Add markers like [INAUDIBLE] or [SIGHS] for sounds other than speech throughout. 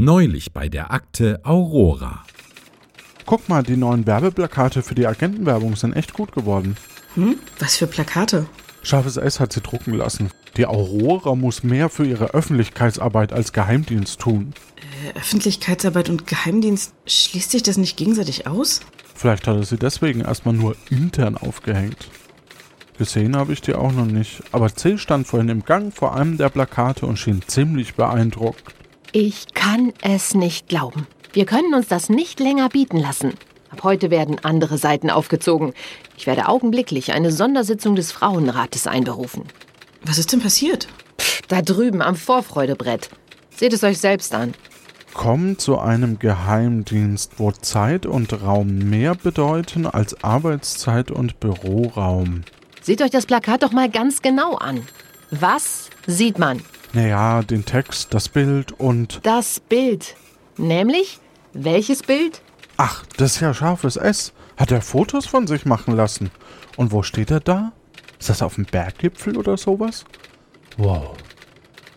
Neulich bei der Akte Aurora. Guck mal, die neuen Werbeplakate für die Agentenwerbung sind echt gut geworden. Hm? Was für Plakate? Scharfes S hat sie drucken lassen. Die Aurora muss mehr für ihre Öffentlichkeitsarbeit als Geheimdienst tun. Äh, Öffentlichkeitsarbeit und Geheimdienst, schließt sich das nicht gegenseitig aus? Vielleicht hat er sie deswegen erstmal nur intern aufgehängt. Gesehen habe ich die auch noch nicht, aber C stand vorhin im Gang vor einem der Plakate und schien ziemlich beeindruckt. Ich kann es nicht glauben. Wir können uns das nicht länger bieten lassen. Ab heute werden andere Seiten aufgezogen. Ich werde augenblicklich eine Sondersitzung des Frauenrates einberufen. Was ist denn passiert? Da drüben am Vorfreudebrett. Seht es euch selbst an. Kommt zu einem Geheimdienst, wo Zeit und Raum mehr bedeuten als Arbeitszeit und Büroraum. Seht euch das Plakat doch mal ganz genau an. Was sieht man? Naja, den Text, das Bild und. Das Bild. Nämlich, welches Bild? Ach, das ist ja scharfes S. Hat er Fotos von sich machen lassen? Und wo steht er da? Ist das auf dem Berggipfel oder sowas? Wow.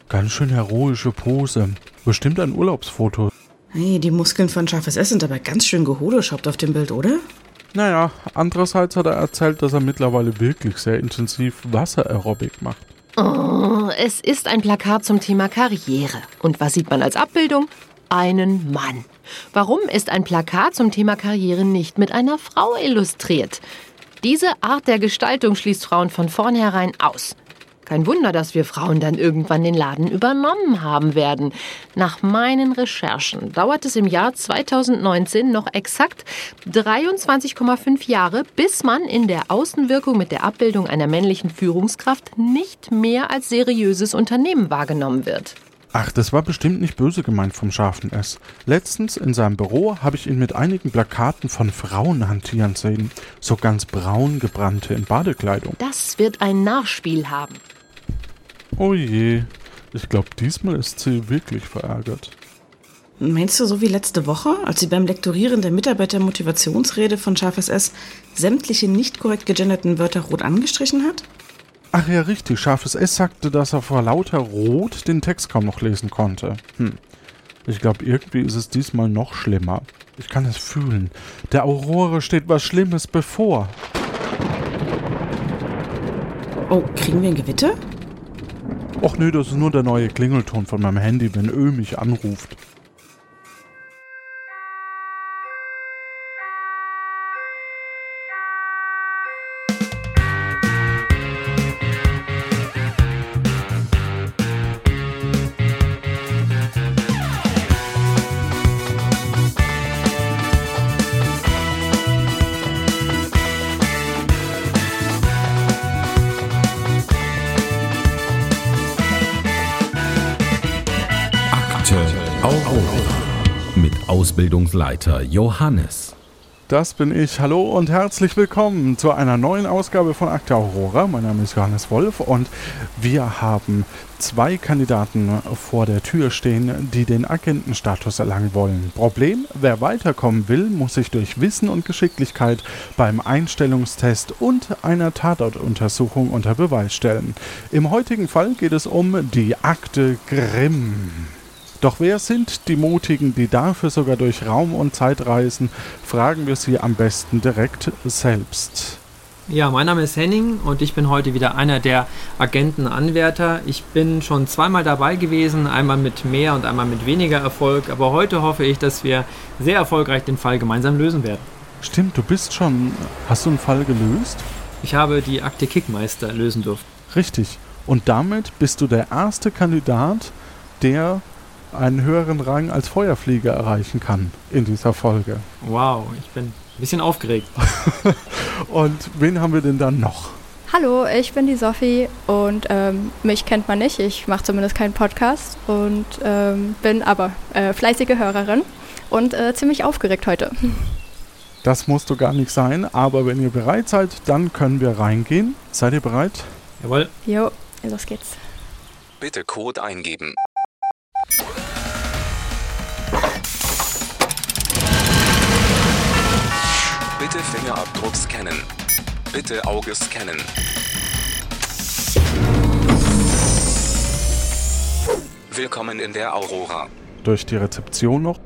Ganz schön heroische Pose. Bestimmt ein Urlaubsfoto. Hey, die Muskeln von Scharfes S sind aber ganz schön gehodoshoppt auf dem Bild, oder? Naja, andererseits hat er erzählt, dass er mittlerweile wirklich sehr intensiv Wassererobik macht. Oh, es ist ein Plakat zum Thema Karriere. Und was sieht man als Abbildung? Einen Mann. Warum ist ein Plakat zum Thema Karriere nicht mit einer Frau illustriert? Diese Art der Gestaltung schließt Frauen von vornherein aus. Kein Wunder, dass wir Frauen dann irgendwann den Laden übernommen haben werden. Nach meinen Recherchen dauert es im Jahr 2019 noch exakt 23,5 Jahre, bis man in der Außenwirkung mit der Abbildung einer männlichen Führungskraft nicht mehr als seriöses Unternehmen wahrgenommen wird. Ach, das war bestimmt nicht böse gemeint vom scharfen S. Letztens in seinem Büro habe ich ihn mit einigen Plakaten von Frauen hantieren sehen. So ganz braun gebrannte in Badekleidung. Das wird ein Nachspiel haben. Oh je. Ich glaube, diesmal ist sie wirklich verärgert. Meinst du so wie letzte Woche, als sie beim Lektorieren der Mitarbeitermotivationsrede von Scharfes S sämtliche nicht korrekt gegenderten Wörter rot angestrichen hat? Ach ja, richtig. Scharfes S sagte, dass er vor lauter Rot den Text kaum noch lesen konnte. Hm. Ich glaube, irgendwie ist es diesmal noch schlimmer. Ich kann es fühlen. Der Aurore steht was Schlimmes bevor. Oh, kriegen wir ein Gewitter? Och nö, das ist nur der neue Klingelton von meinem Handy, wenn Ö mich anruft. Ausbildungsleiter Johannes. Das bin ich. Hallo und herzlich willkommen zu einer neuen Ausgabe von Akte Aurora. Mein Name ist Johannes Wolf und wir haben zwei Kandidaten vor der Tür stehen, die den Agentenstatus erlangen wollen. Problem, wer weiterkommen will, muss sich durch Wissen und Geschicklichkeit beim Einstellungstest und einer Tatortuntersuchung unter Beweis stellen. Im heutigen Fall geht es um die Akte Grimm. Doch wer sind die Mutigen, die dafür sogar durch Raum und Zeit reisen? Fragen wir sie am besten direkt selbst. Ja, mein Name ist Henning und ich bin heute wieder einer der Agentenanwärter. Ich bin schon zweimal dabei gewesen, einmal mit mehr und einmal mit weniger Erfolg, aber heute hoffe ich, dass wir sehr erfolgreich den Fall gemeinsam lösen werden. Stimmt, du bist schon. Hast du einen Fall gelöst? Ich habe die Akte Kickmeister lösen dürfen. Richtig. Und damit bist du der erste Kandidat, der einen höheren Rang als Feuerflieger erreichen kann in dieser Folge. Wow, ich bin ein bisschen aufgeregt. [LAUGHS] Und wen haben wir denn dann noch? Hallo, ich bin die Sophie und ähm, mich kennt man nicht. Ich mache zumindest keinen Podcast und ähm, bin aber äh, fleißige Hörerin und äh, ziemlich aufgeregt heute. Das musst du gar nicht sein, aber wenn ihr bereit seid, dann können wir reingehen. Seid ihr bereit? Jawohl. Jo, los geht's. Bitte Code eingeben. Bitte Fingerabdruck scannen. Bitte Auge scannen. Willkommen in der Aurora. durch die Rezeption noch.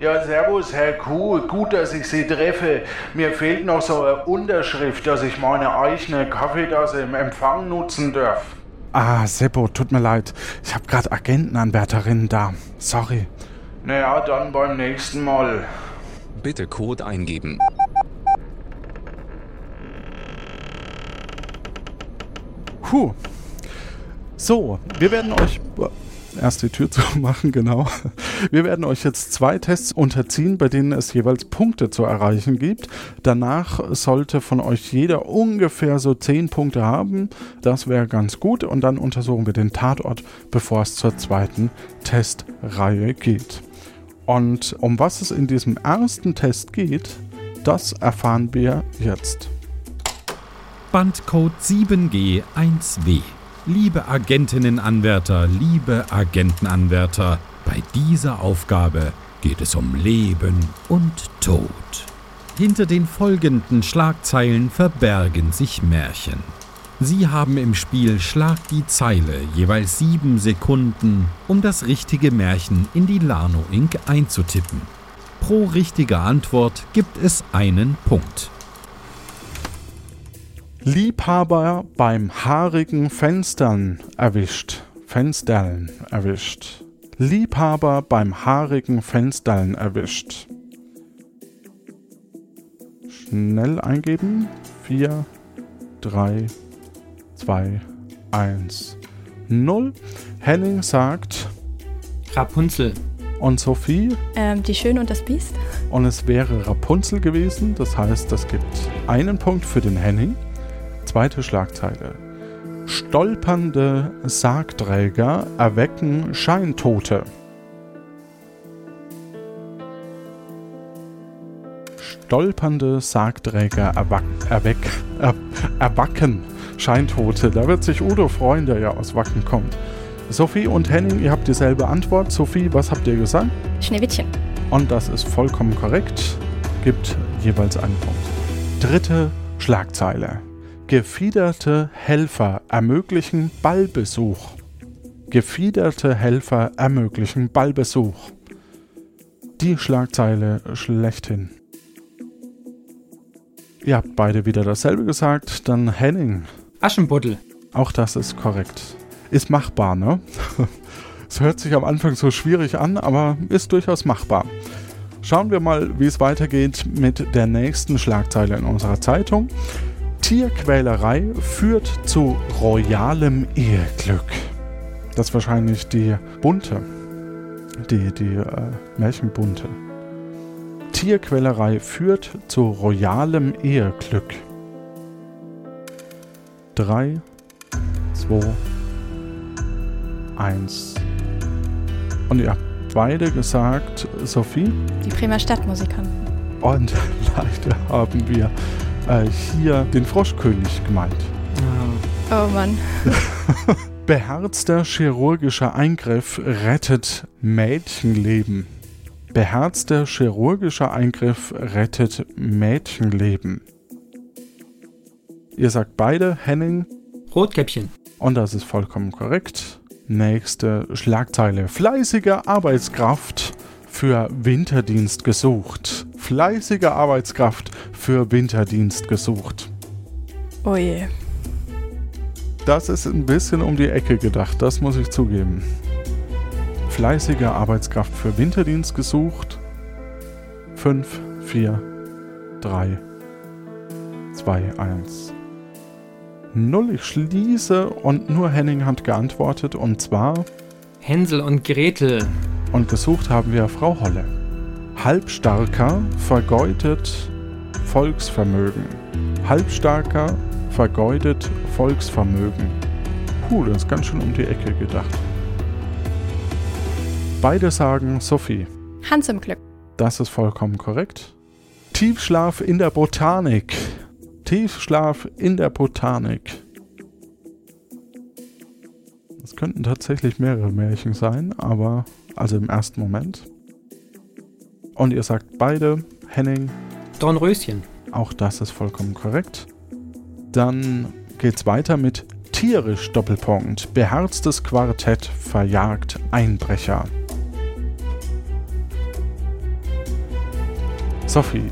Ja, servus, Herr Kuh. Gut, dass ich Sie treffe. Mir fehlt noch so eine Unterschrift, dass ich meine eigene Kaffeetasse im Empfang nutzen darf. Ah, Seppo, tut mir leid. Ich habe gerade Agentenanwärterinnen da. Sorry. Naja, dann beim nächsten Mal. Bitte Code eingeben. Puh. So, wir werden euch. Erst die Tür [LAUGHS] zu machen, genau. Wir werden euch jetzt zwei Tests unterziehen, bei denen es jeweils Punkte zu erreichen gibt. Danach sollte von euch jeder ungefähr so 10 Punkte haben. Das wäre ganz gut. Und dann untersuchen wir den Tatort, bevor es zur zweiten Testreihe geht. Und um was es in diesem ersten Test geht, das erfahren wir jetzt. Bandcode 7G1W. Liebe Agentinnenanwärter, liebe Agentenanwärter, bei dieser Aufgabe geht es um Leben und Tod. Hinter den folgenden Schlagzeilen verbergen sich Märchen. Sie haben im Spiel Schlag die Zeile jeweils sieben Sekunden, um das richtige Märchen in die Lano Inc. einzutippen. Pro richtige Antwort gibt es einen Punkt. Liebhaber beim haarigen Fenstern erwischt. Fenstern erwischt. Liebhaber beim haarigen Fenstern erwischt. Schnell eingeben. 4, 3, 2, 1, 0. Henning sagt Rapunzel. und Sophie Ähm, die Schöne und das Biest. und es wäre Rapunzel gewesen. Das heißt, das gibt einen Punkt für den Henning. Zweite Schlagzeile. Stolpernde Sargträger erwecken Scheintote. Stolpernde Sargträger erwack, erweck, er, erwacken Scheintote. Da wird sich Udo freuen, der ja aus Wacken kommt. Sophie und Henning, ihr habt dieselbe Antwort. Sophie, was habt ihr gesagt? Schneewittchen. Und das ist vollkommen korrekt. Gibt jeweils einen Punkt. Dritte Schlagzeile. Gefiederte Helfer ermöglichen Ballbesuch. Gefiederte Helfer ermöglichen Ballbesuch. Die Schlagzeile schlechthin. Ihr habt beide wieder dasselbe gesagt. Dann Henning. Aschenputtel. Auch das ist korrekt. Ist machbar, ne? [LAUGHS] Es hört sich am Anfang so schwierig an, aber ist durchaus machbar. Schauen wir mal, wie es weitergeht mit der nächsten Schlagzeile in unserer Zeitung. Tierquälerei führt zu royalem Eheglück. Das ist wahrscheinlich die bunte, die, die äh, Märchenbunte. Tierquälerei führt zu royalem Eheglück. 3, 2, 1. Und ihr habt beide gesagt, Sophie. Die Bremer Stadtmusikanten. Und [LAUGHS] leider haben wir äh, hier den Froschkönig gemeint. Ah, Oh Mann. [LAUGHS] Beherzter chirurgischer Eingriff rettet Mädchenleben. Beherzter chirurgischer Eingriff rettet Mädchenleben. Ihr sagt beide Henning Rotkäppchen. und das ist vollkommen korrekt. Nächste Schlagzeile. Fleißige Arbeitskraft für Winterdienst gesucht. Fleißige Arbeitskraft für Winterdienst gesucht. Oh je. Das ist ein bisschen um die Ecke gedacht, das muss ich zugeben. Fleißige Arbeitskraft für Winterdienst gesucht. 5, 4, 3, 2, 1. 0, ich schließe und nur Henning hat geantwortet und zwar Hänsel und Gretel. Und gesucht haben wir Frau Holle. Halbstarker vergeudet Volksvermögen. Halbstarker vergeudet Volksvermögen. Puh, das ist ganz schön um die Ecke gedacht. Beide sagen Sophie. Hans im Glück. Das ist vollkommen korrekt. Tiefschlaf in der Botanik. Tiefschlaf in der Botanik. Es könnten tatsächlich mehrere Märchen sein, aber also im ersten Moment. Und ihr sagt beide, Henning. Dornröschen. Auch das ist vollkommen korrekt. Dann geht's weiter mit tierisch Doppelpunkt. Beherztes Quartett verjagt Einbrecher. Sophie.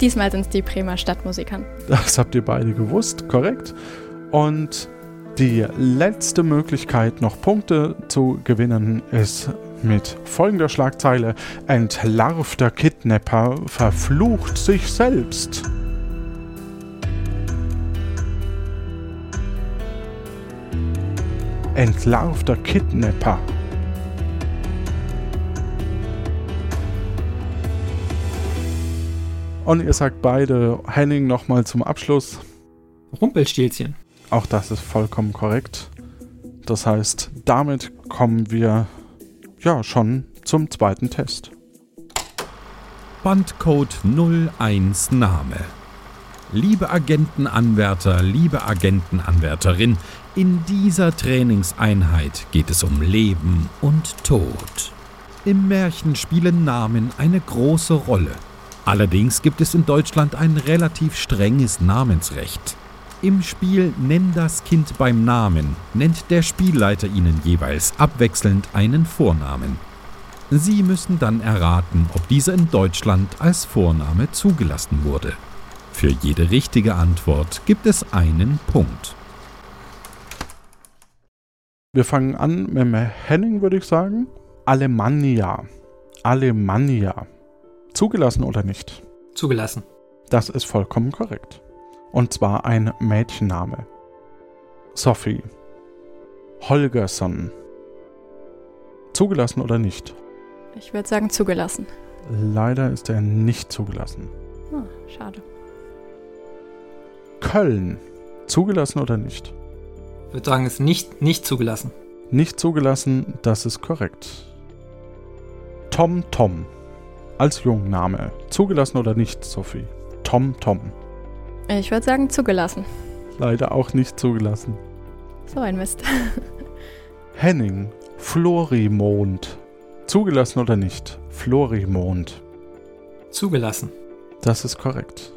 Diesmal sind es die Bremer Stadtmusikanten. Das habt ihr beide gewusst, korrekt. Und die letzte Möglichkeit, noch Punkte zu gewinnen, ist mit folgender Schlagzeile: Entlarvter Kidnapper verflucht sich selbst. Entlarvter Kidnapper. Und ihr sagt beide Henning nochmal zum Abschluss. Rumpelstilzchen. Auch das ist vollkommen korrekt. Das heißt, damit kommen wir ja schon zum zweiten Test. Bandcode 01 Name. Liebe Agentenanwärter, liebe Agentenanwärterin, in dieser Trainingseinheit geht es um Leben und Tod. Im Märchen spielen Namen eine große Rolle. Allerdings gibt es in Deutschland ein relativ strenges Namensrecht. Im Spiel Nenn das Kind beim Namen nennt der Spielleiter ihnen jeweils abwechselnd einen Vornamen. Sie müssen dann erraten, ob dieser in Deutschland als Vorname zugelassen wurde. Für jede richtige Antwort gibt es einen Punkt. Wir fangen an mit dem Henning, würde ich sagen. Alemannia. Alemannia. Zugelassen oder nicht? Zugelassen. Das ist vollkommen korrekt. Und zwar ein Mädchenname. Sophie. Holgersson. Zugelassen oder nicht? Ich würde sagen zugelassen. Leider ist er nicht zugelassen. Ah, schade. Köln. Zugelassen oder nicht? Ich würde sagen, es ist nicht, nicht zugelassen. Nicht zugelassen, das ist korrekt. Tom Tom. Als Jungname. Zugelassen oder nicht, Sophie? Tom Tom. Ich würde sagen zugelassen. Leider auch nicht zugelassen. So ein Mist. [LAUGHS] Henning. Florimond. Zugelassen oder nicht? Florimond. Zugelassen. Das ist korrekt.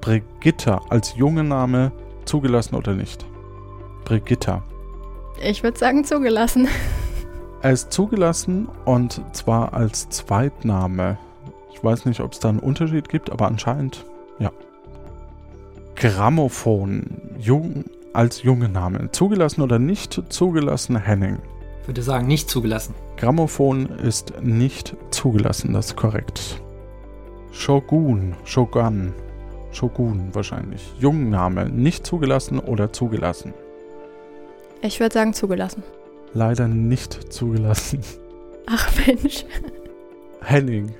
Brigitta als junge Name. Zugelassen oder nicht? Brigitta. Ich würde sagen zugelassen. Er ist zugelassen und zwar als Zweitname. Ich weiß nicht, ob es da einen Unterschied gibt, aber anscheinend ja. Grammophon jung, als junge Name. Zugelassen oder nicht zugelassen, Henning? Ich würde sagen, nicht zugelassen. Grammophon ist nicht zugelassen, das ist korrekt. Shogun, Shogun, Shogun wahrscheinlich. Jungname, nicht zugelassen oder zugelassen? Ich würde sagen zugelassen. Leider nicht zugelassen. Ach Mensch. Henning.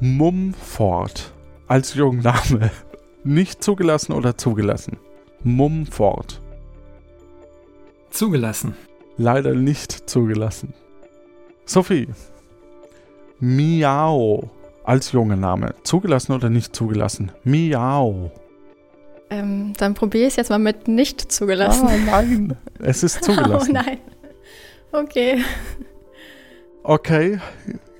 Mumford als Jungname. [LAUGHS] Nicht zugelassen oder zugelassen? Mumford. Zugelassen. Leider nicht zugelassen. Sophie. Miao als junge Name. Zugelassen oder nicht zugelassen? Miao. Ähm, dann probiere ich es jetzt mal mit nicht zugelassen. Ah, nein. Es ist [LAUGHS] zugelassen. Oh nein. Okay. Okay,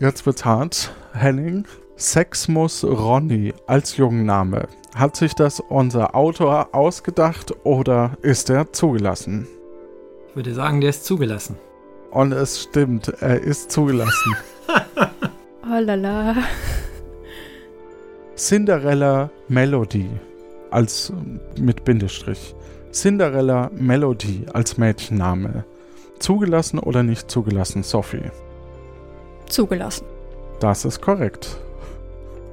jetzt wird's hart. Henning. Sexmus Ronny als Jungenname. Hat sich das unser Autor ausgedacht oder ist er zugelassen? Ich würde sagen, der ist zugelassen. Und es stimmt, er ist zugelassen. [LAUGHS] Oh lala. Cinderella Melody als mit Bindestrich. Cinderella Melody als Mädchenname. Zugelassen oder nicht zugelassen, Sophie? Zugelassen. Das ist korrekt.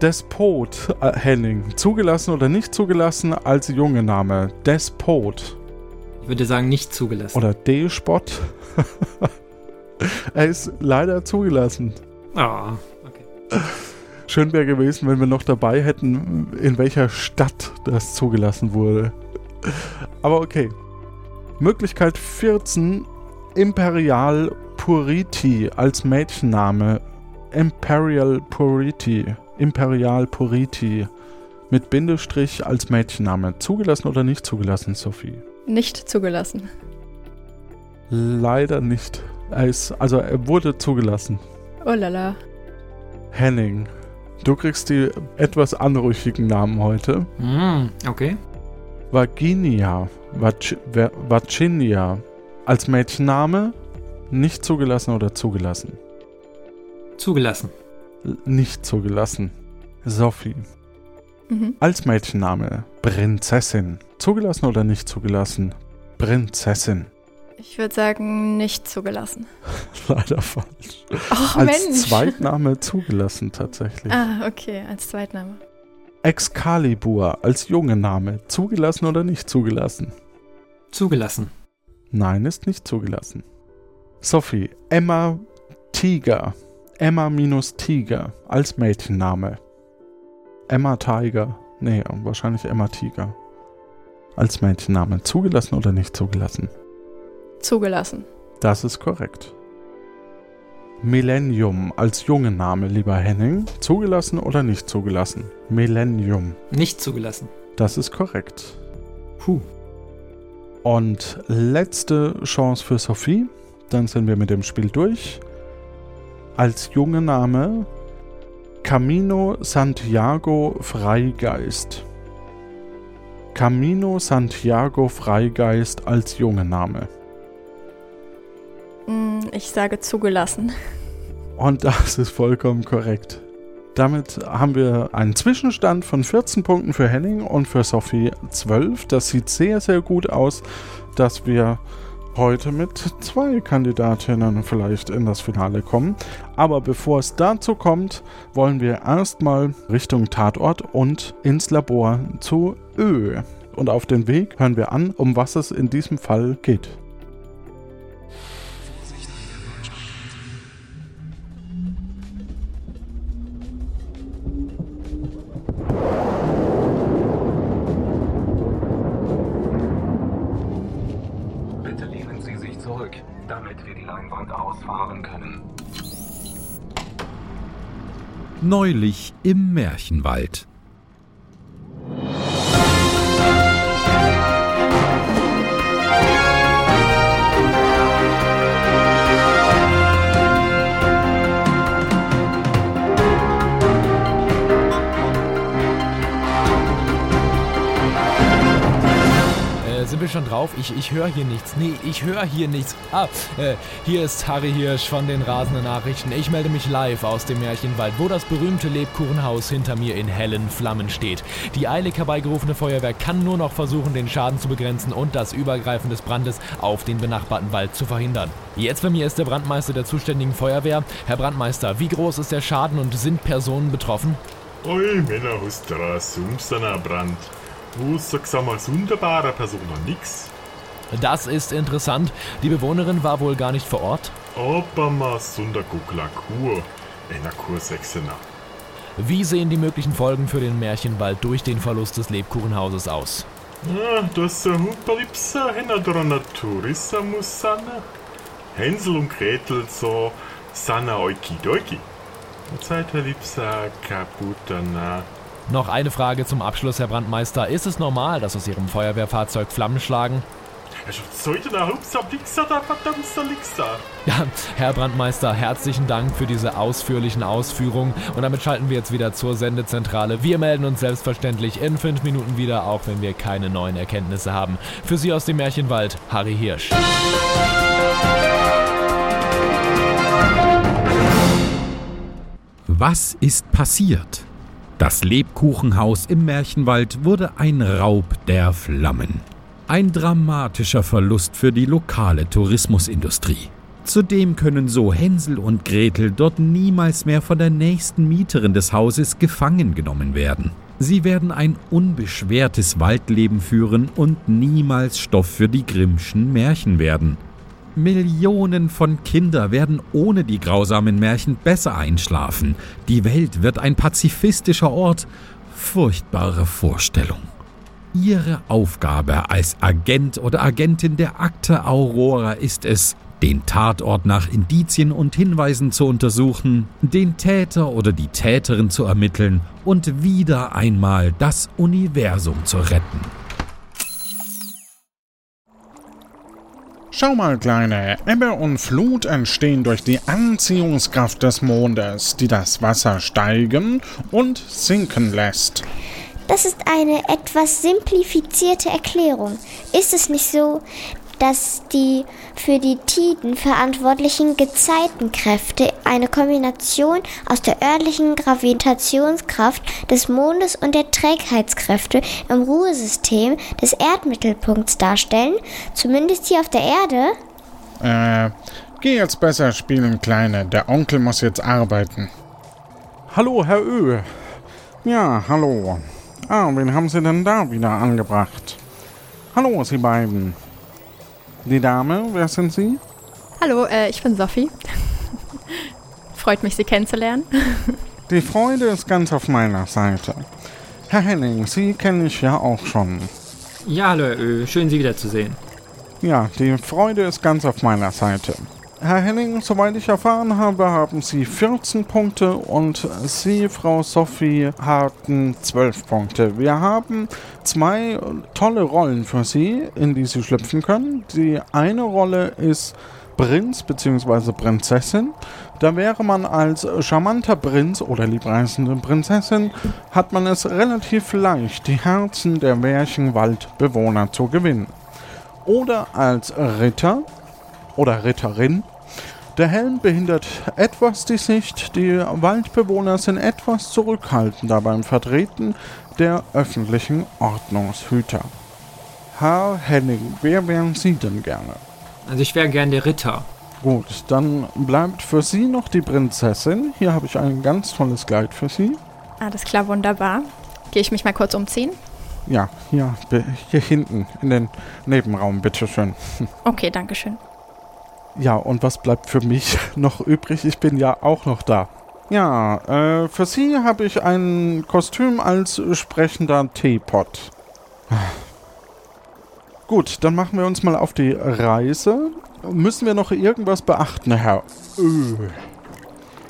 Despot äh, Henning. Zugelassen oder nicht zugelassen als junge Name? Despot. Ich würde sagen, nicht zugelassen. Oder D-Spot. [LAUGHS] er ist leider zugelassen. Ah, okay. Schön wäre gewesen, wenn wir noch dabei hätten, in welcher Stadt das zugelassen wurde. Aber okay. Möglichkeit 14. Imperial Puriti als Mädchenname. Imperial Puriti. Imperial Puriti. Mit Bindestrich als Mädchenname. Zugelassen oder nicht zugelassen, Sophie? Nicht zugelassen. Leider nicht. Er ist, also er wurde zugelassen. Oh lala. Henning, du kriegst die etwas anrüchigen Namen heute. Mm, okay. Vaginia, Vag Va- Vaginia. Als Mädchenname nicht zugelassen oder zugelassen? Zugelassen. Nicht zugelassen. Sophie. Mhm. Als Mädchenname Prinzessin. Zugelassen oder nicht zugelassen? Prinzessin. Ich würde sagen, nicht zugelassen. [LAUGHS] Leider falsch. Och, Als Mensch. Zweitname zugelassen tatsächlich. Ah, okay, als Zweitname. Excalibur als junge Name. Zugelassen oder nicht zugelassen? Zugelassen. Nein, ist nicht zugelassen. Sophie, Emma Tiger. Emma minus Tiger als Mädchenname. Emma Tiger. Nee, wahrscheinlich Emma Tiger. Als Mädchenname. Zugelassen oder nicht zugelassen? Zugelassen. Das ist korrekt. Millennium als junge Name, lieber Henning. Zugelassen oder nicht zugelassen? Millennium. Nicht zugelassen. Das ist korrekt. Puh. Und letzte Chance für Sophie. Dann sind wir mit dem Spiel durch. Als junge Name Camino Santiago Freigeist. Camino Santiago Freigeist als junge Name. Mm, Ich sage zugelassen. Und das ist vollkommen korrekt. Damit haben wir einen Zwischenstand von 14 Punkten für Henning und für Sophie 12. Das sieht sehr, sehr gut aus, dass wir heute mit zwei Kandidatinnen vielleicht in das Finale kommen. Aber bevor es dazu kommt, wollen wir erstmal Richtung Tatort und ins Labor zu Ö. Und auf den Weg hören wir an, um was es in diesem Fall geht. Neulich im Märchenwald. Drauf? Ich, ich höre hier nichts. Nee, ich höre hier nichts. Ah, äh, hier ist Harry Hirsch von den rasenden Nachrichten. Ich melde mich live aus dem Märchenwald, wo das berühmte Lebkuchenhaus hinter mir in hellen Flammen steht. Die eilig herbeigerufene Feuerwehr kann nur noch versuchen, den Schaden zu begrenzen und das Übergreifen des Brandes auf den benachbarten Wald zu verhindern. Jetzt bei mir ist der Brandmeister der zuständigen Feuerwehr. Herr Brandmeister, wie groß ist der Schaden und sind Personen betroffen? Oi, Männer, du Sumsener Brand. Außer gesagt als wunderbare Person noch nix. Das ist interessant. Die Bewohnerin war wohl gar nicht vor Ort. Aber ma Sonderguckler Kur. Einer Kur sechsener. Wie sehen die möglichen Folgen für den Märchenwald durch den Verlust des Lebkuchenhauses aus? Ja, das ist ein. Hänsel und Gretel so sana oikidoiki. Zeit Herr Lipsa kaputt na. Noch eine Frage zum Abschluss, Herr Brandmeister. Ist es normal, dass aus Ihrem Feuerwehrfahrzeug Flammen schlagen? Ja, Herr Brandmeister, herzlichen Dank für diese ausführlichen Ausführungen. Und damit schalten wir jetzt wieder zur Sendezentrale. Wir melden uns selbstverständlich in fünf Minuten wieder, auch wenn wir keine neuen Erkenntnisse haben. Für Sie aus dem Märchenwald, Harry Hirsch. Was ist passiert? Das Lebkuchenhaus im Märchenwald wurde ein Raub der Flammen. Ein dramatischer Verlust für die lokale Tourismusindustrie. Zudem können so Hänsel und Gretel dort niemals mehr von der nächsten Mieterin des Hauses gefangen genommen werden. Sie werden ein unbeschwertes Waldleben führen und niemals Stoff für die Grimmschen Märchen werden. Millionen von Kinder werden ohne die grausamen Märchen besser einschlafen. Die Welt wird ein pazifistischer Ort. Furchtbare Vorstellung. Ihre Aufgabe als Agent oder Agentin der Akte Aurora ist es, den Tatort nach Indizien und Hinweisen zu untersuchen, den Täter oder die Täterin zu ermitteln und wieder einmal das Universum zu retten. Schau mal, Kleine, Ebbe und Flut entstehen durch die Anziehungskraft des Mondes, die das Wasser steigen und sinken lässt. Das ist eine etwas simplifizierte Erklärung. Ist es nicht so, dass die für die Tiden verantwortlichen Gezeitenkräfte eine Kombination aus der örtlichen Gravitationskraft des Mondes und der Trägheitskräfte im Ruhesystem des Erdmittelpunkts darstellen, zumindest hier auf der Erde? Äh, geh jetzt besser spielen, Kleine. Der Onkel muss jetzt arbeiten. Hallo, Herr Ö. Ja, hallo. Ah, wen haben Sie denn da wieder angebracht? Hallo, Sie beiden. Die Dame, wer sind Sie? Hallo, äh, ich bin Sophie. [LAUGHS] Freut mich, Sie kennenzulernen. [LAUGHS] Die Freude ist ganz auf meiner Seite. Herr Henning, Sie kenne ich ja auch schon. Ja, hallo, Herr Ö, schön Sie wiederzusehen. Ja, die Freude ist ganz auf meiner Seite. Herr Henning, soweit ich erfahren habe, haben Sie 14 Punkte und Sie, Frau Sophie, hatten 12 Punkte. Wir haben zwei tolle Rollen für Sie, in die Sie schlüpfen können. Die eine Rolle ist Prinz bzw. Prinzessin. Da wäre man als charmanter Prinz oder liebreisende Prinzessin, hat man es relativ leicht, die Herzen der Märchenwaldbewohner zu gewinnen. Oder als Ritter oder Ritterin. Der Helm behindert etwas die Sicht, die Waldbewohner sind etwas zurückhaltender beim Vertreten der öffentlichen Ordnungshüter. Herr Henning, wer wären Sie denn gerne? Also ich wäre gern der Ritter. Gut, dann bleibt für Sie noch die Prinzessin. Hier habe ich ein ganz tolles Kleid für Sie. Alles klar, wunderbar. Gehe ich mich mal kurz umziehen? Ja, hier, hier hinten in den Nebenraum, bitteschön. Okay, danke schön. Ja, und was bleibt für mich [LAUGHS] noch übrig? Ich bin ja auch noch da. Ja, äh, für Sie habe ich ein Kostüm als sprechender Teepot. [SIGHS] Gut, dann machen wir uns mal auf die Reise. Müssen wir noch irgendwas beachten, Herr? Ö.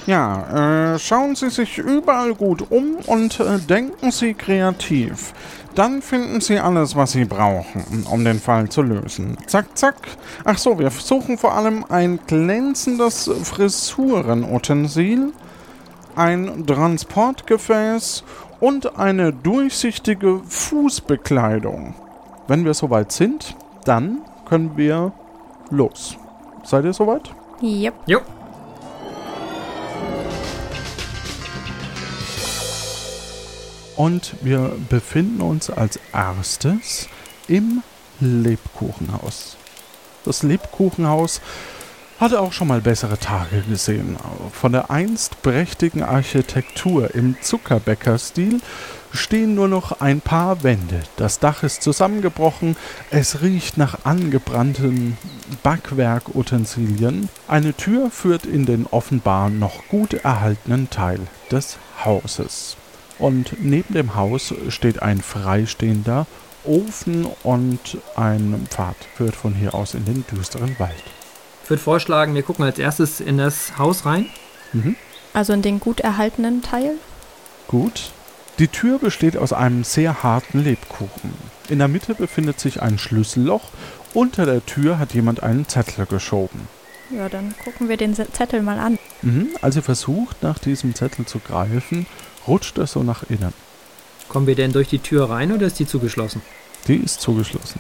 Ja, äh, schauen Sie sich überall gut um und äh, denken Sie kreativ. Dann finden Sie alles, was Sie brauchen, um den Fall zu lösen. Zack, zack. Ach so, wir suchen vor allem ein glänzendes Frisurenotensil, ein Transportgefäß und eine durchsichtige Fußbekleidung. Wenn wir soweit sind, dann können wir los. Seid ihr soweit? Yep. Jo. Und wir befinden uns als erstes im Lebkuchenhaus. Das Lebkuchenhaus hatte auch schon mal bessere Tage gesehen. Von der einst prächtigen Architektur im Zuckerbäckerstil stehen nur noch ein paar Wände. Das Dach ist zusammengebrochen, es riecht nach angebrannten Backwerkutensilien. Eine Tür führt in den offenbar noch gut erhaltenen Teil des Hauses. Und neben dem Haus steht ein freistehender Ofen und ein Pfad führt von hier aus in den düsteren Wald. Ich würde vorschlagen, wir gucken als erstes in das Haus rein. Mhm. Also in den gut erhaltenen Teil? Gut. Die Tür besteht aus einem sehr harten Lebkuchen. In der Mitte befindet sich ein Schlüsselloch. Unter der Tür hat jemand einen Zettel geschoben. Ja, dann gucken wir den Zettel mal an. Mhm. Als ihr versucht, nach diesem Zettel zu greifen, rutscht er so nach innen. Kommen wir denn durch die Tür rein oder ist die zugeschlossen? Die ist zugeschlossen.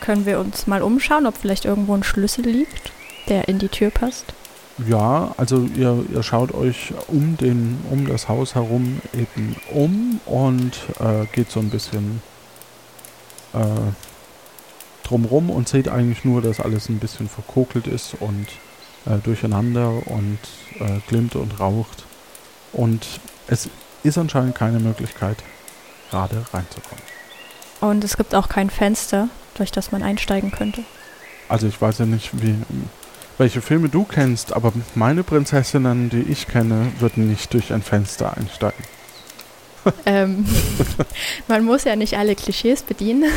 Können wir uns mal umschauen, ob vielleicht irgendwo ein Schlüssel liegt, der in die Tür passt? Ja, also ihr, ihr schaut euch um, den, um das Haus herum eben um und äh, geht so ein bisschen äh, drumrum und seht eigentlich nur, dass alles ein bisschen verkokelt ist und äh, durcheinander und äh, glimmt und raucht. Und es ist anscheinend keine Möglichkeit, gerade reinzukommen. Und es gibt auch kein Fenster, durch das man einsteigen könnte. Also ich weiß ja nicht, wie, welche Filme du kennst, aber meine Prinzessinnen, die ich kenne, würden nicht durch ein Fenster einsteigen. [LAUGHS] [LAUGHS] ähm, man muss ja nicht alle Klischees bedienen.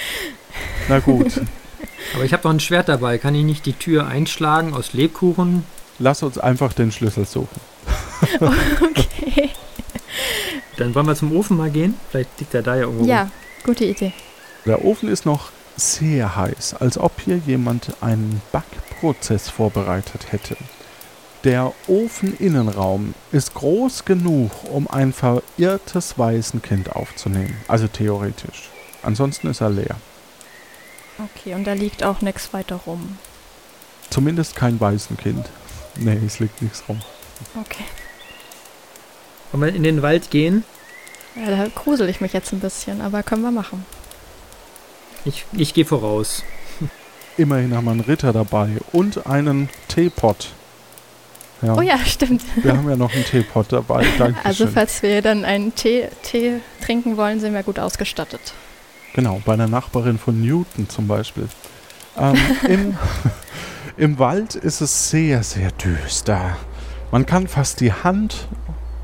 [LAUGHS] Na gut. Aber ich habe noch ein Schwert dabei. Kann ich nicht die Tür einschlagen aus Lebkuchen? Lass uns einfach den Schlüssel suchen. [LAUGHS] okay. Dann wollen wir zum Ofen mal gehen. Vielleicht liegt er da ja irgendwo. Ja, gute Idee. Der Ofen ist noch sehr heiß, als ob hier jemand einen Backprozess vorbereitet hätte. Der Ofeninnenraum ist groß genug, um ein verirrtes Waisenkind aufzunehmen. Also theoretisch. Ansonsten ist er leer. Okay, und da liegt auch nichts weiter rum. Zumindest kein Waisenkind. Nee, es liegt nichts rum. Okay. Wollen wir in den Wald gehen? Ja, da grusel ich mich jetzt ein bisschen, aber können wir machen. Ich, ich gehe voraus. Immerhin haben wir einen Ritter dabei und einen Teepot. Ja. Oh ja, stimmt. Wir haben ja noch einen Teepot dabei. [LAUGHS] Dankeschön. Also falls wir dann einen Tee, Tee trinken wollen, sind wir gut ausgestattet. Genau, bei der Nachbarin von Newton zum Beispiel. Ähm, im, [LAUGHS] [LAUGHS] Im Wald ist es sehr, sehr düster. Man kann fast die Hand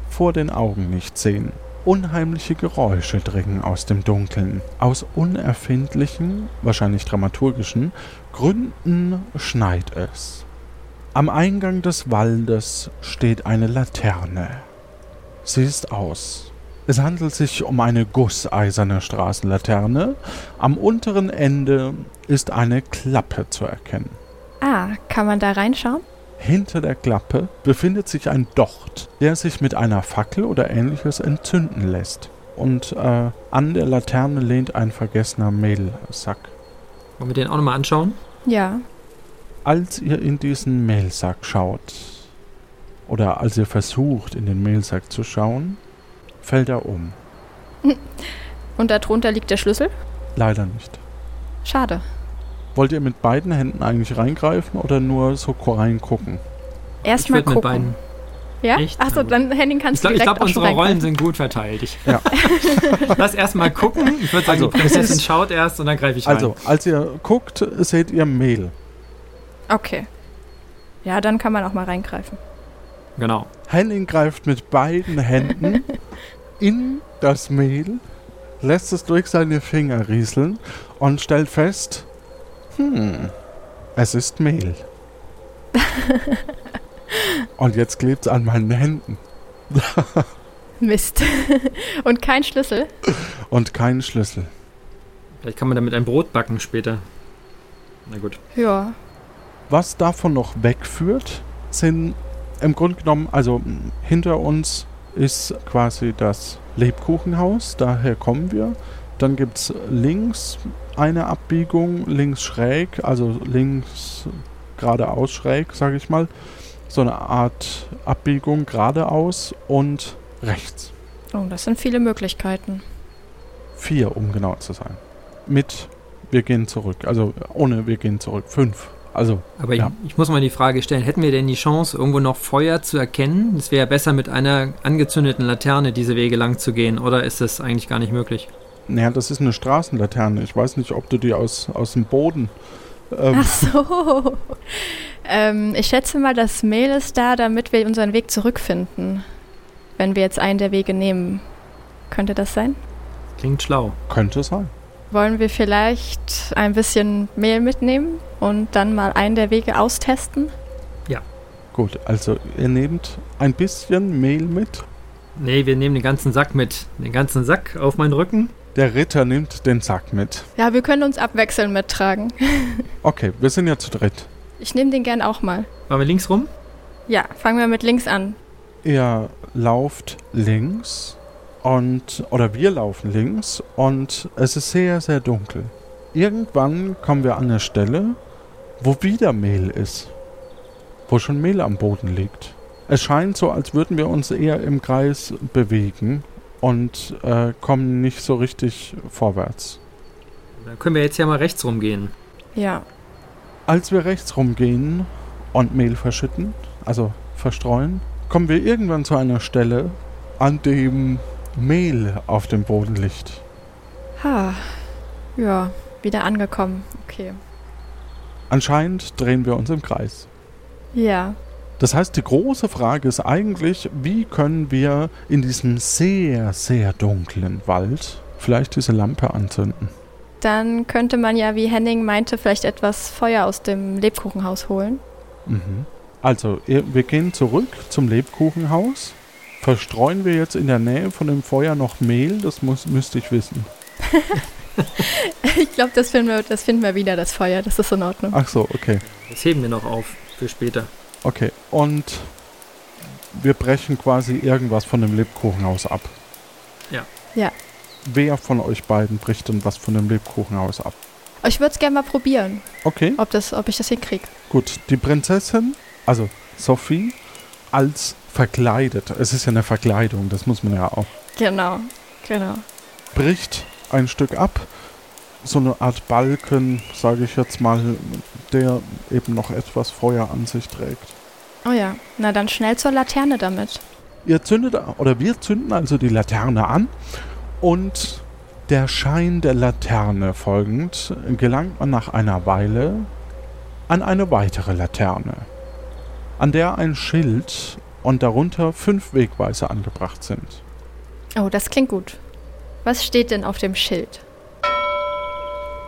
vor den Augen nicht sehen. Unheimliche Geräusche dringen aus dem Dunkeln. Aus unerfindlichen, wahrscheinlich dramaturgischen Gründen schneit es. Am Eingang des Waldes steht eine Laterne. Sie ist aus. Es handelt sich um eine gusseiserne Straßenlaterne. Am unteren Ende ist eine Klappe zu erkennen. Ah, kann man da reinschauen? Hinter der Klappe befindet sich ein Docht, der sich mit einer Fackel oder ähnliches entzünden lässt. Und äh, an der Laterne lehnt ein vergessener Mehlsack. Wollen wir den auch nochmal anschauen? Ja. Als ihr in diesen Mehlsack schaut, oder als ihr versucht, in den Mehlsack zu schauen, fällt er um. [LAUGHS] Und darunter liegt der Schlüssel? Leider nicht. Schade. Wollt ihr mit beiden Händen eigentlich reingreifen oder nur so reingucken? Erstmal gucken. Mit beiden. Ja? Achso, dann Henning kannst ich du Ich glaube, unsere Rollen sind gut verteilt. Ich [LAUGHS] ja. [LAUGHS] Lass erstmal gucken. Ich würde sagen, also, die Prinzessin schaut erst und dann greife ich rein. Also, als ihr guckt, seht ihr Mehl. Okay. Ja, dann kann man auch mal reingreifen. Genau. Henning greift mit beiden Händen [LAUGHS] in das Mehl, lässt es durch seine Finger rieseln und stellt fest, hm, es ist Mehl. [LAUGHS] und jetzt klebt es an meinen Händen. [LAUGHS] Mist. und kein Schlüssel? Und kein Schlüssel. Vielleicht kann man damit ein Brot backen später. Na gut. Ja. Was davon noch wegführt, sind im Grunde genommen, also hinter uns ist quasi das Lebkuchenhaus, daher kommen wir. Dann gibt es links eine Abbiegung, links schräg, also links geradeaus schräg, sage ich mal. So eine Art Abbiegung geradeaus und rechts. Oh, das sind viele Möglichkeiten. Vier, um genau zu sein. Mit wir gehen zurück, also ohne wir gehen zurück. Fünf. Also, Aber ja. ich, ich, muss mal die Frage stellen, hätten wir denn die Chance, irgendwo noch Feuer zu erkennen? Es wäre besser, mit einer angezündeten Laterne diese Wege lang zu gehen, oder ist das eigentlich gar nicht möglich? Naja, das ist eine Straßenlaterne. Ich weiß nicht, ob du die aus, aus dem Boden. Ähm Ach so. ähm, ich schätze mal, das Mehl ist da, damit wir unseren Weg zurückfinden. Wenn wir jetzt einen der Wege nehmen. Könnte das sein? Klingt schlau. Könnte sein. Wollen wir vielleicht ein bisschen Mehl mitnehmen und dann mal einen der Wege austesten? Ja. Gut, also ihr nehmt ein bisschen Mehl mit. Nee, wir nehmen den ganzen Sack mit. Den ganzen Sack auf meinen Rücken. Der Ritter nimmt den Sack mit. Ja, wir können uns abwechseln mittragen. [LAUGHS] okay, wir sind ja zu dritt. Ich nehme den gern auch mal. Wollen wir links rum? Ja, fangen wir mit links an. Ihr lauft links und oder wir laufen links und es ist sehr, sehr dunkel. Irgendwann kommen wir an eine Stelle, wo wieder Mehl ist. Wo schon Mehl am Boden liegt. Es scheint so, als würden wir uns eher im Kreis bewegen und äh, kommen nicht so richtig vorwärts. Dann können wir jetzt ja mal rechts rumgehen. Ja. Als wir rechts rumgehen und Mehl verschütten, also verstreuen, kommen wir irgendwann zu einer Stelle, an dem Mehl auf dem Boden liegt. Ha. Ja, wieder angekommen. Okay. Anscheinend drehen wir uns im Kreis. Ja. Das heißt, die große Frage ist eigentlich, wie können wir in diesem sehr, sehr dunklen Wald vielleicht diese Lampe anzünden? Dann könnte man ja, wie Henning meinte, vielleicht etwas Feuer aus dem Lebkuchenhaus holen. Mhm. Also, wir gehen zurück zum Lebkuchenhaus. Verstreuen wir jetzt in der Nähe von dem Feuer noch Mehl? Das muss, müsste ich wissen. [LAUGHS] ich glaube, das, finden wir, das finden wir wieder, das Feuer. Das ist in Ordnung. Ach so, okay. Das heben wir noch auf für später. Okay, und wir brechen quasi irgendwas von dem Lebkuchenhaus ab. Ja. Ja. Wer von euch beiden bricht denn was von dem Lebkuchenhaus ab? Ich würde es gerne mal probieren, Okay, ob, das, ob ich das hinkriege. gut. Die Prinzessin, also Sophie, als verkleidet. Es ist ja eine Verkleidung, das muss man ja auch. Genau, genau. Bricht ein Stück ab. So eine Art Balken, sage ich jetzt mal, der eben noch etwas Feuer an sich trägt. Oh ja, na dann schnell zur Laterne damit. Ihr zündet, oder wir zünden also die Laterne an und der Schein der Laterne folgend gelangt man nach einer Weile an eine weitere Laterne, an der ein Schild und darunter fünf Wegweiser angebracht sind. Oh, das klingt gut. Was steht denn auf dem Schild?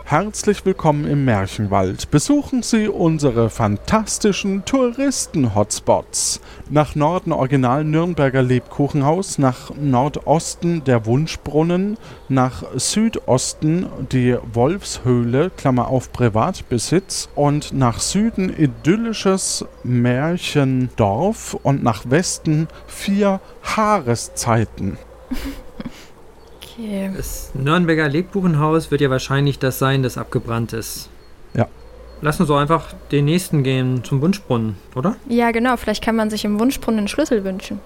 Herzlich willkommen im Märchenwald. Besuchen Sie unsere fantastischen Touristen-Hotspots. Nach Norden Original Nürnberger Lebkuchenhaus, nach Nordosten der Wunschbrunnen, nach Südosten die Wolfshöhle, Klammer auf Privatbesitz, und nach Süden idyllisches Märchendorf und nach Westen vier Haareszeiten. Okay. Das Nürnberger Lebkuchenhaus wird ja wahrscheinlich das sein, das abgebrannt ist. Ja. Lass uns so einfach den nächsten gehen zum Wunschbrunnen, oder? Ja, genau. Vielleicht kann man sich im Wunschbrunnen einen Schlüssel wünschen.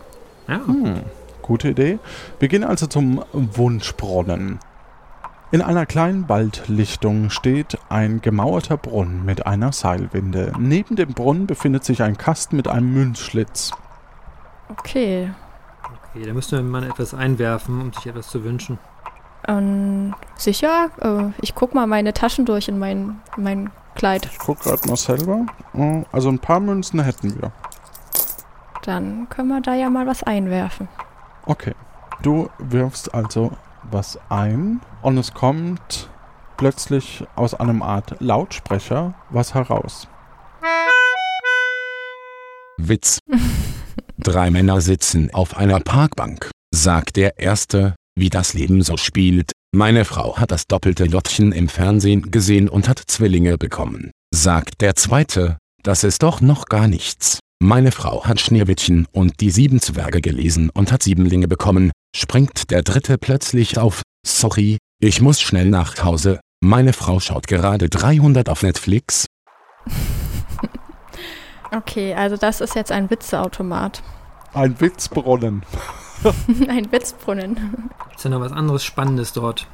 Ja. Hm, gute Idee. Wir gehen also zum Wunschbrunnen. In einer kleinen Waldlichtung steht ein gemauerter Brunnen mit einer Seilwinde. Neben dem Brunnen befindet sich ein Kasten mit einem Münzschlitz. Okay. Okay, da müsste man etwas einwerfen, um sich etwas zu wünschen. Ähm, sicher? Äh, ich guck mal meine Taschen durch in mein, in mein Kleid. Ich gucke gerade mal selber. Oh, Also ein paar Münzen hätten wir. Dann können wir da ja mal was einwerfen. Okay. Du wirfst also was ein und es kommt plötzlich aus einem Art Lautsprecher was heraus. Witz. [LAUGHS] Drei Männer sitzen auf einer Parkbank. Sagt der Erste, wie das Leben so spielt. Meine Frau hat das doppelte Lottchen im Fernsehen gesehen und hat Zwillinge bekommen. Sagt der Zweite, das ist doch noch gar nichts. Meine Frau hat Schneewittchen und die sieben Zwerge gelesen und hat Siebenlinge bekommen. Springt der Dritte plötzlich auf. Sorry, ich muss schnell nach Hause. Meine Frau schaut gerade 300 auf Netflix. [LAUGHS] Okay, also das ist jetzt ein Witzeautomat. Ein Witzbrunnen. [LAUGHS] ein Witzbrunnen. Ist ja noch was anderes Spannendes dort?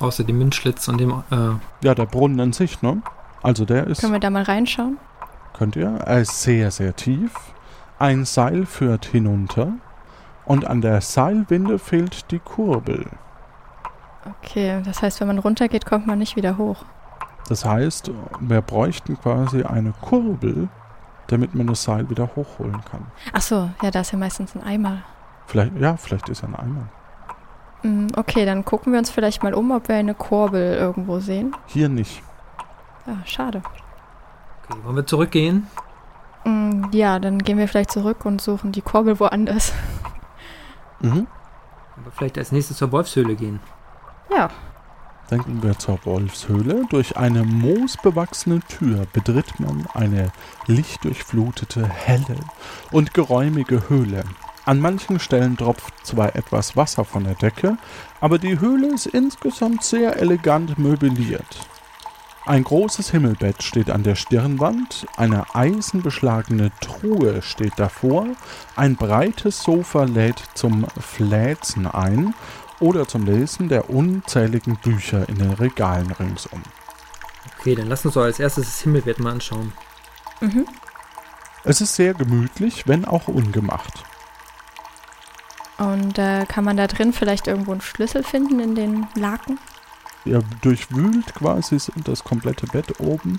Außer dem Münzschlitz und dem. Äh, Ja, der Brunnen an sich, ne? Also der ist, Können wir da mal reinschauen? könnt ihr, er ist sehr, sehr tief. Ein Seil führt hinunter und an der Seilwinde fehlt die Kurbel. Okay, das heißt, wenn man runtergeht, kommt man nicht wieder hoch. Das heißt, wir bräuchten quasi eine Kurbel, damit man das Seil wieder hochholen kann. Ach so, ja, da ist ja meistens ein Eimer. Vielleicht, ja, vielleicht ist ein Eimer. Mm, Okay, dann gucken wir uns vielleicht mal um, ob wir eine Kurbel irgendwo sehen. Hier nicht. Ah, schade. okay, wollen wir zurückgehen? Mm, Ja, dann gehen wir vielleicht zurück und suchen die Kurbel woanders. Mhm. Aber vielleicht als nächstes zur Wolfshöhle gehen. Ja, Gehen wir zur Wolfshöhle. Durch eine moosbewachsene Tür betritt man eine lichtdurchflutete, helle und geräumige Höhle. An manchen Stellen tropft zwar etwas Wasser von der Decke, aber die Höhle ist insgesamt sehr elegant möbliert. Ein großes Himmelbett steht an der Stirnwand, eine eisenbeschlagene Truhe steht davor, ein breites Sofa lädt zum Fläzen ein oder zum Lesen der unzähligen Bücher in den Regalen ringsum. Okay, dann lass uns doch als erstes das Himmelbett mal anschauen. mhm. Es ist sehr gemütlich, wenn auch ungemacht. Und äh, kann man da drin vielleicht irgendwo einen Schlüssel finden in den Laken? Ihr durchwühlt quasi das komplette Bett oben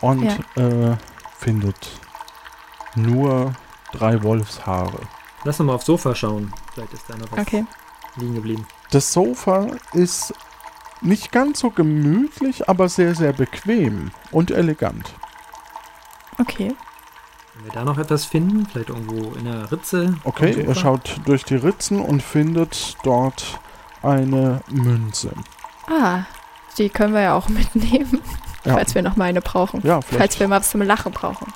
und äh, findet nur drei Wolfshaare. Lass uns mal aufs Sofa schauen. Vielleicht ist da noch was Okay. Liegen geblieben. Das Sofa ist nicht ganz so gemütlich, aber sehr, sehr bequem und elegant. Okay. Wenn wir da noch etwas finden, vielleicht irgendwo in der Ritze. Okay, Sofa. schaut durch die Ritzen und findet dort eine Münze. Ah, die können wir ja auch [LAUGHS] mitnehmen, Ja. falls wir noch mal eine brauchen. Ja, vielleicht. Falls wir mal was zum Lachen brauchen.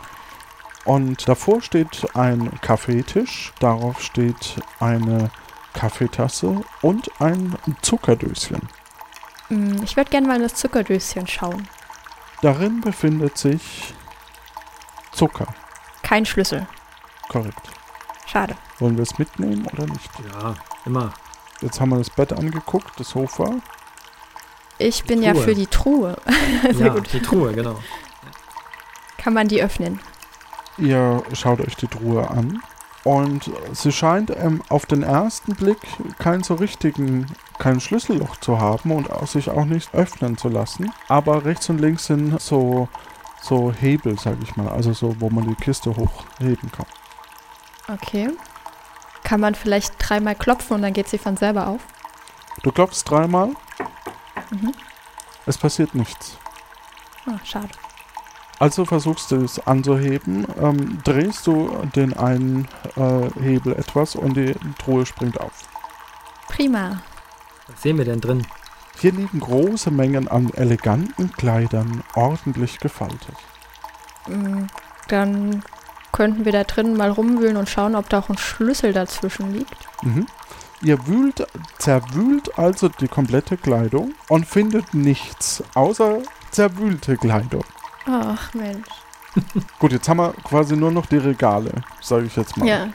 Und davor steht ein Kaffeetisch, darauf steht eine Kaffeetasse und ein Zuckerdöschen. Mm, Ich würde gerne mal in das Zuckerdöschen schauen. Darin befindet sich Zucker. Kein Schlüssel. Korrekt. Schade. Wollen wir es mitnehmen oder nicht? Ja, immer. Jetzt haben wir das Bett angeguckt, das Sofa. Ich bin ja für die Truhe. [LAUGHS] Sehr ja, gut. die Truhe, genau. Kann man die öffnen? Ihr schaut euch die Truhe an und sie scheint ähm, auf den ersten Blick keinen so richtigen, kein Schlüsselloch zu haben und auch sich auch nicht öffnen zu lassen. Aber rechts und links sind so, so Hebel, sag ich mal, also so, wo man die Kiste hochheben kann. Okay. Kann man vielleicht dreimal klopfen und dann geht sie von selber auf? Du klopfst dreimal, Mhm. es passiert nichts. Ah, schade. Also versuchst du es anzuheben, ähm, drehst du den einen äh, Hebel etwas und die Truhe springt auf. Prima. Was sehen wir denn drin? Hier liegen große Mengen an eleganten Kleidern, ordentlich gefaltet. Mm, Dann könnten wir da drin mal rumwühlen und schauen, ob da auch ein Schlüssel dazwischen liegt. Mhm. Ihr wühlt, zerwühlt also die komplette Kleidung und findet nichts außer zerwühlte Kleidung. Ach Mensch. [LAUGHS] Gut, jetzt haben wir quasi nur noch die Regale, sage ich jetzt mal. Ja.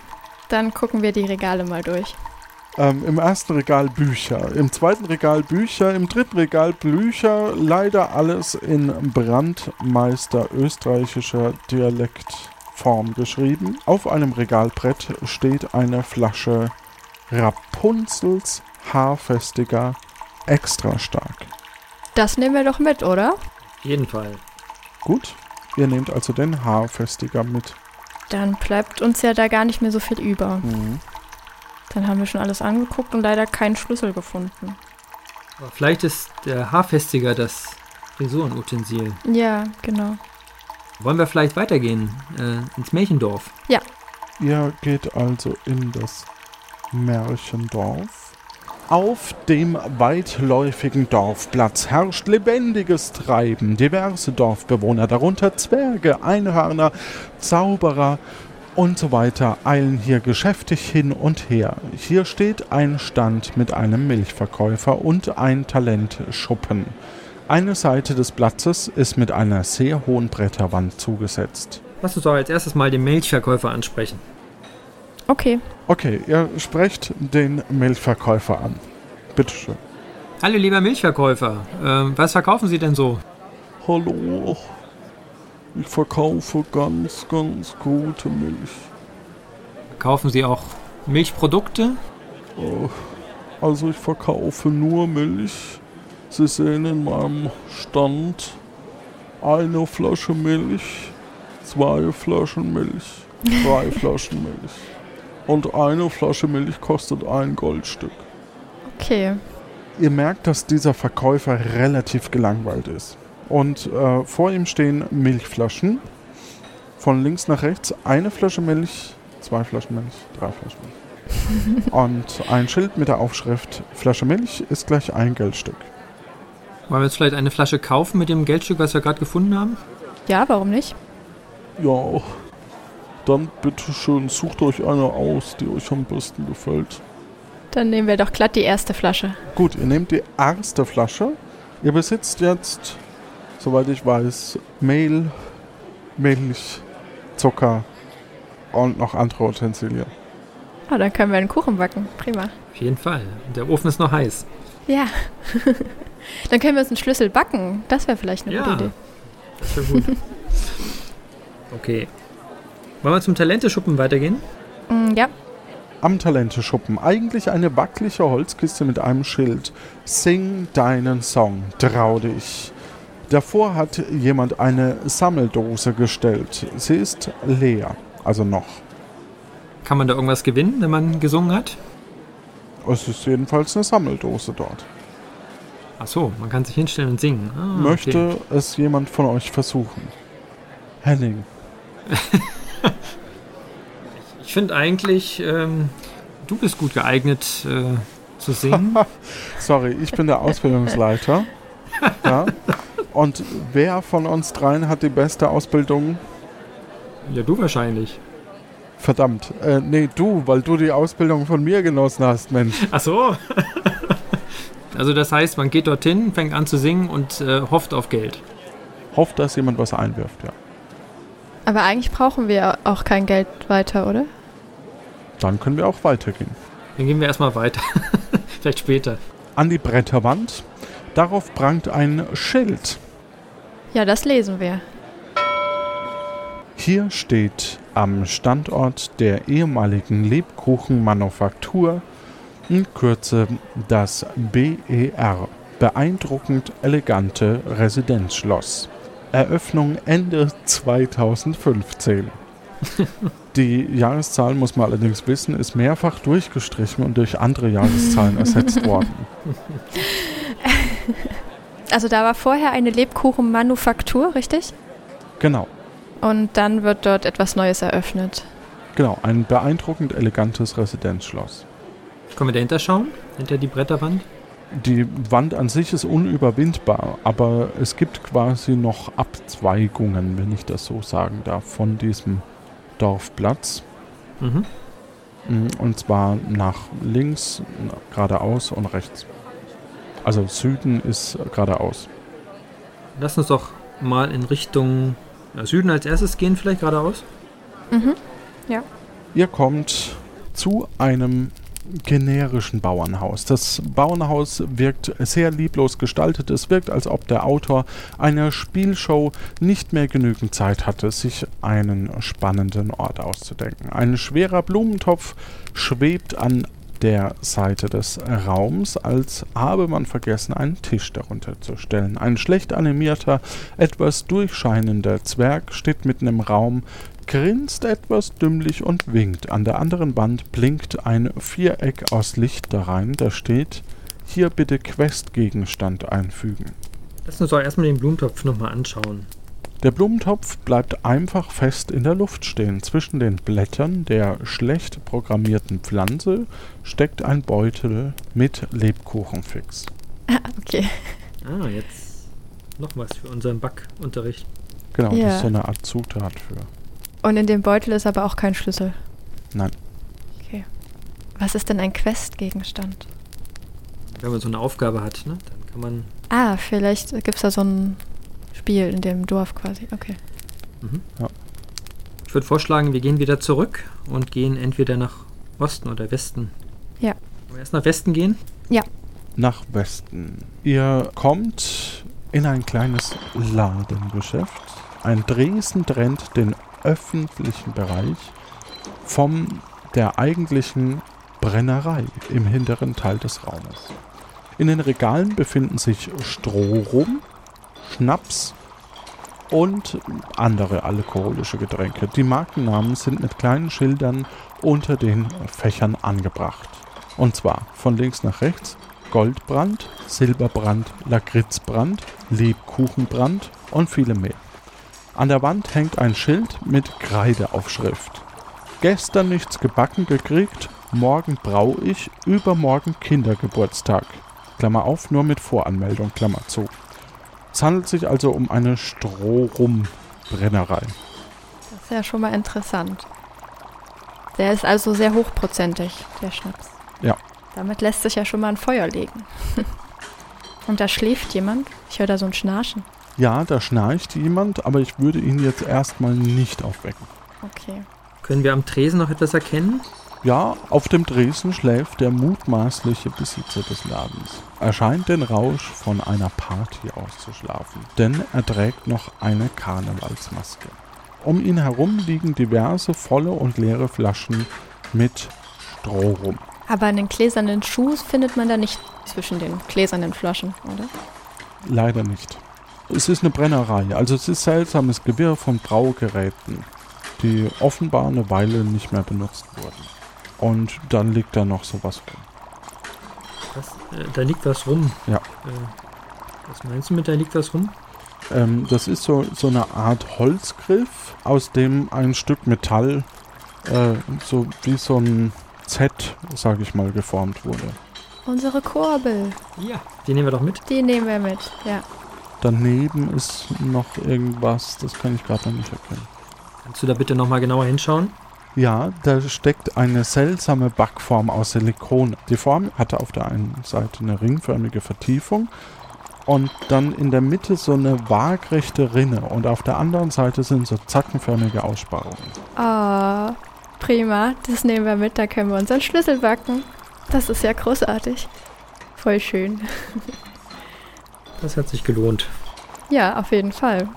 Dann gucken wir die Regale mal durch. Ähm, Im ersten Regal Bücher, im zweiten Regal Bücher, im dritten Regal Bücher, leider alles in Brandmeister österreichischer Dialektform geschrieben. Auf einem Regalbrett steht eine Flasche Rapunzels Haarfestiger extra stark. Das nehmen wir doch mit, oder? Auf jeden Fall. Gut, ihr nehmt also den Haarfestiger mit. Dann bleibt uns ja da gar nicht mehr so viel über. Mhm. Dann haben wir schon alles angeguckt und leider keinen Schlüssel gefunden. Aber vielleicht ist der Haarfestiger das Frisurenutensil. Ja, genau. Wollen wir vielleicht weitergehen äh, ins Märchendorf? Ja. Ihr geht also in das Märchendorf. Auf dem weitläufigen Dorfplatz herrscht lebendiges Treiben. Diverse Dorfbewohner, darunter Zwerge, Einhörner, Zauberer und so weiter, eilen hier geschäftig hin und her. Hier steht ein Stand mit einem Milchverkäufer und ein Talentschuppen. Eine Seite des Platzes ist mit einer sehr hohen Bretterwand zugesetzt. Lass uns doch als erstes mal den Milchverkäufer ansprechen. Okay. Okay, ihr sprecht den Milchverkäufer an. Bitteschön. Hallo lieber Milchverkäufer, ähm, was verkaufen Sie denn so? Hallo, ich verkaufe ganz, ganz gute Milch. Kaufen Sie auch Milchprodukte? Äh, Also ich verkaufe nur Milch. Sie sehen in meinem Stand eine Flasche Milch, zwei Flaschen Milch, drei [LAUGHS] Flaschen Milch. Und eine Flasche Milch kostet ein Goldstück. Okay. Ihr merkt, dass dieser Verkäufer relativ gelangweilt ist. Und äh, vor ihm stehen Milchflaschen. Von links nach rechts eine Flasche Milch, zwei Flaschen Milch, drei Flaschen Milch. [LAUGHS] Und ein Schild mit der Aufschrift Flasche Milch ist gleich ein Geldstück. Wollen wir jetzt vielleicht eine Flasche kaufen mit dem Geldstück, was wir gerade gefunden haben? Ja, warum nicht? Ja, dann bitteschön sucht euch eine aus, die euch am besten gefällt. Dann nehmen wir doch glatt die erste Flasche. Gut, ihr nehmt die erste Flasche. Ihr besitzt jetzt, soweit ich weiß, Mehl, Milch, Zucker und noch andere Utensilien. Ah, dann können wir einen Kuchen backen. Prima. Auf jeden Fall. Der Ofen ist noch heiß. Ja. [LAUGHS] dann können wir uns einen Schlüssel backen. Das wäre vielleicht eine Ja. gute Idee. Das wäre gut. [LAUGHS] okay. Wollen wir zum Talenteschuppen weitergehen? Mm, ja. Am Talenteschuppen eigentlich eine wackelige Holzkiste mit einem Schild. Sing deinen Song, trau dich. Davor hat jemand eine Sammeldose gestellt. Sie ist leer, also noch. Kann man da irgendwas gewinnen, wenn man gesungen hat? Es ist jedenfalls eine Sammeldose dort. Ach so, man kann sich hinstellen und singen. Ah, Möchte okay. es jemand von euch versuchen? Henning. [LAUGHS] Ich finde eigentlich, ähm, du bist gut geeignet äh, zu singen. [LAUGHS] Sorry, ich bin der Ausbildungsleiter. [LAUGHS] ja. Und wer von uns dreien hat die beste Ausbildung? ja, du wahrscheinlich. Verdammt. Äh, nee, du, weil du die Ausbildung von mir genossen hast, Mensch. Ach so. [LAUGHS] Also das heißt, man geht dorthin, fängt an zu singen und äh, hofft auf Geld. Hofft, dass jemand was einwirft, ja. Aber eigentlich brauchen wir auch kein Geld weiter, oder? Dann können wir auch weitergehen. Dann gehen wir erstmal weiter. [LAUGHS] Vielleicht später. An die Bretterwand. Darauf prangt ein Schild. Ja, das lesen wir. Hier steht am Standort der ehemaligen Lebkuchenmanufaktur in Kürze das BER, beeindruckend elegante Residenzschloss. Eröffnung Ende 2015. [LAUGHS] Die Jahreszahl, muss man allerdings wissen, ist mehrfach durchgestrichen und durch andere Jahreszahlen ersetzt [LAUGHS] worden. Also da war vorher eine Lebkuchenmanufaktur, richtig? Genau, Und dann wird dort etwas Neues eröffnet. genau, ein beeindruckend elegantes Residenzschloss. Können wir dahinter schauen? Hinter die Bretterwand? Die Wand an sich ist unüberwindbar, aber es gibt quasi noch Abzweigungen, wenn ich das so sagen darf, von diesem Dorfplatz. Mhm. Mm, Und zwar nach links, geradeaus und rechts. Also Süden ist geradeaus. Lass uns doch mal in Richtung Süden als erstes gehen, vielleicht geradeaus. Mhm. Ja. Ihr kommt zu einem generischen Bauernhaus. Das Bauernhaus wirkt sehr lieblos gestaltet. Es wirkt, als ob der Autor einer Spielshow nicht mehr genügend Zeit hatte, sich einen spannenden Ort auszudenken. Ein schwerer Blumentopf schwebt an der Seite des Raums, als habe man vergessen, einen Tisch darunter zu stellen. Ein schlecht animierter, etwas durchscheinender Zwerg steht mitten im Raum, grinst etwas dümmlich und winkt. An der anderen Wand blinkt ein Viereck aus Licht da rein. Da steht, hier bitte Questgegenstand einfügen. Lass uns doch erstmal den Blumentopf nochmal anschauen. Der Blumentopf bleibt einfach fest in der Luft stehen. Zwischen den Blättern der schlecht programmierten Pflanze steckt ein Beutel mit Lebkuchenfix. Ah, okay. Ah, jetzt noch was für unseren Backunterricht. Genau, das Ja. ist so eine Art Zutat für. Und in dem Beutel ist aber auch kein Schlüssel. Nein. Okay. Was ist denn ein Questgegenstand? Wenn man so eine Aufgabe hat, ne? dann kann man. Ah, vielleicht gibt es da so ein Spiel in dem Dorf quasi. Okay. Mhm. Ja. Ich würde vorschlagen, wir gehen wieder zurück und gehen entweder nach Osten oder Westen. Ja. Wollen wir erst nach Westen gehen? Ja. nach Westen. Ihr kommt in ein kleines Ladengeschäft. Ein Dresen trennt den öffentlichen Bereich vom der eigentlichen Brennerei im hinteren Teil des Raumes. In den Regalen befinden sich Strohrum, Schnaps und andere alkoholische Getränke. Die Markennamen sind mit kleinen Schildern unter den Fächern angebracht. Und zwar von links nach rechts Goldbrand, Silberbrand, Lakritzbrand, Lebkuchenbrand und viele mehr. An der Wand hängt ein Schild mit Kreideaufschrift. Gestern nichts gebacken gekriegt, morgen brau ich, übermorgen Kindergeburtstag. Klammer auf, nur mit Voranmeldung, Klammer zu. Es handelt sich also um eine Strohrumbrennerei. Das ist ja schon mal interessant. Der ist also sehr hochprozentig, der Schnaps. Ja. Damit lässt sich ja schon mal ein Feuer legen. [LAUGHS] Und da schläft jemand. Ich höre da so ein Schnarchen. Ja, da schnarcht jemand, aber ich würde ihn jetzt erstmal nicht aufwecken. Okay. Können wir am Tresen noch etwas erkennen? Ja, auf dem Dresen schläft der mutmaßliche Besitzer des Ladens. Er scheint den Rausch von einer Party auszuschlafen, denn er trägt noch eine Karnevalsmaske. Um ihn herum liegen diverse volle und leere Flaschen mit Stroh rum. Aber einen gläsernen Schuh findet man da nicht zwischen den gläsernen Flaschen, oder? Leider nicht. Es ist eine Brennerei, also es ist seltsames Gewirr von Braugeräten, die offenbar eine Weile nicht mehr benutzt wurden. Und dann liegt da noch sowas rum. Was? Äh, da liegt was rum. Ja. Äh, was meinst du mit da liegt was rum? Ähm, das ist so, so eine Art Holzgriff, aus dem ein Stück Metall äh, so wie so ein Z, sag ich mal, geformt wurde. Unsere Kurbel. Ja. Die nehmen wir doch mit. Die nehmen wir mit, ja. Daneben ist noch irgendwas, das kann ich gerade noch nicht erkennen. Kannst du da bitte nochmal genauer hinschauen? Ja, da steckt eine seltsame Backform aus Silikon. Die Form hatte auf der einen Seite eine ringförmige Vertiefung und dann in der Mitte so eine waagrechte Rinne und auf der anderen Seite sind so zackenförmige Aussparungen. Ah, prima. Das nehmen wir mit, da können wir unseren Schlüssel backen. Das ist ja großartig. Voll schön. [LAUGHS] Das hat sich gelohnt. Ja, auf jeden Fall.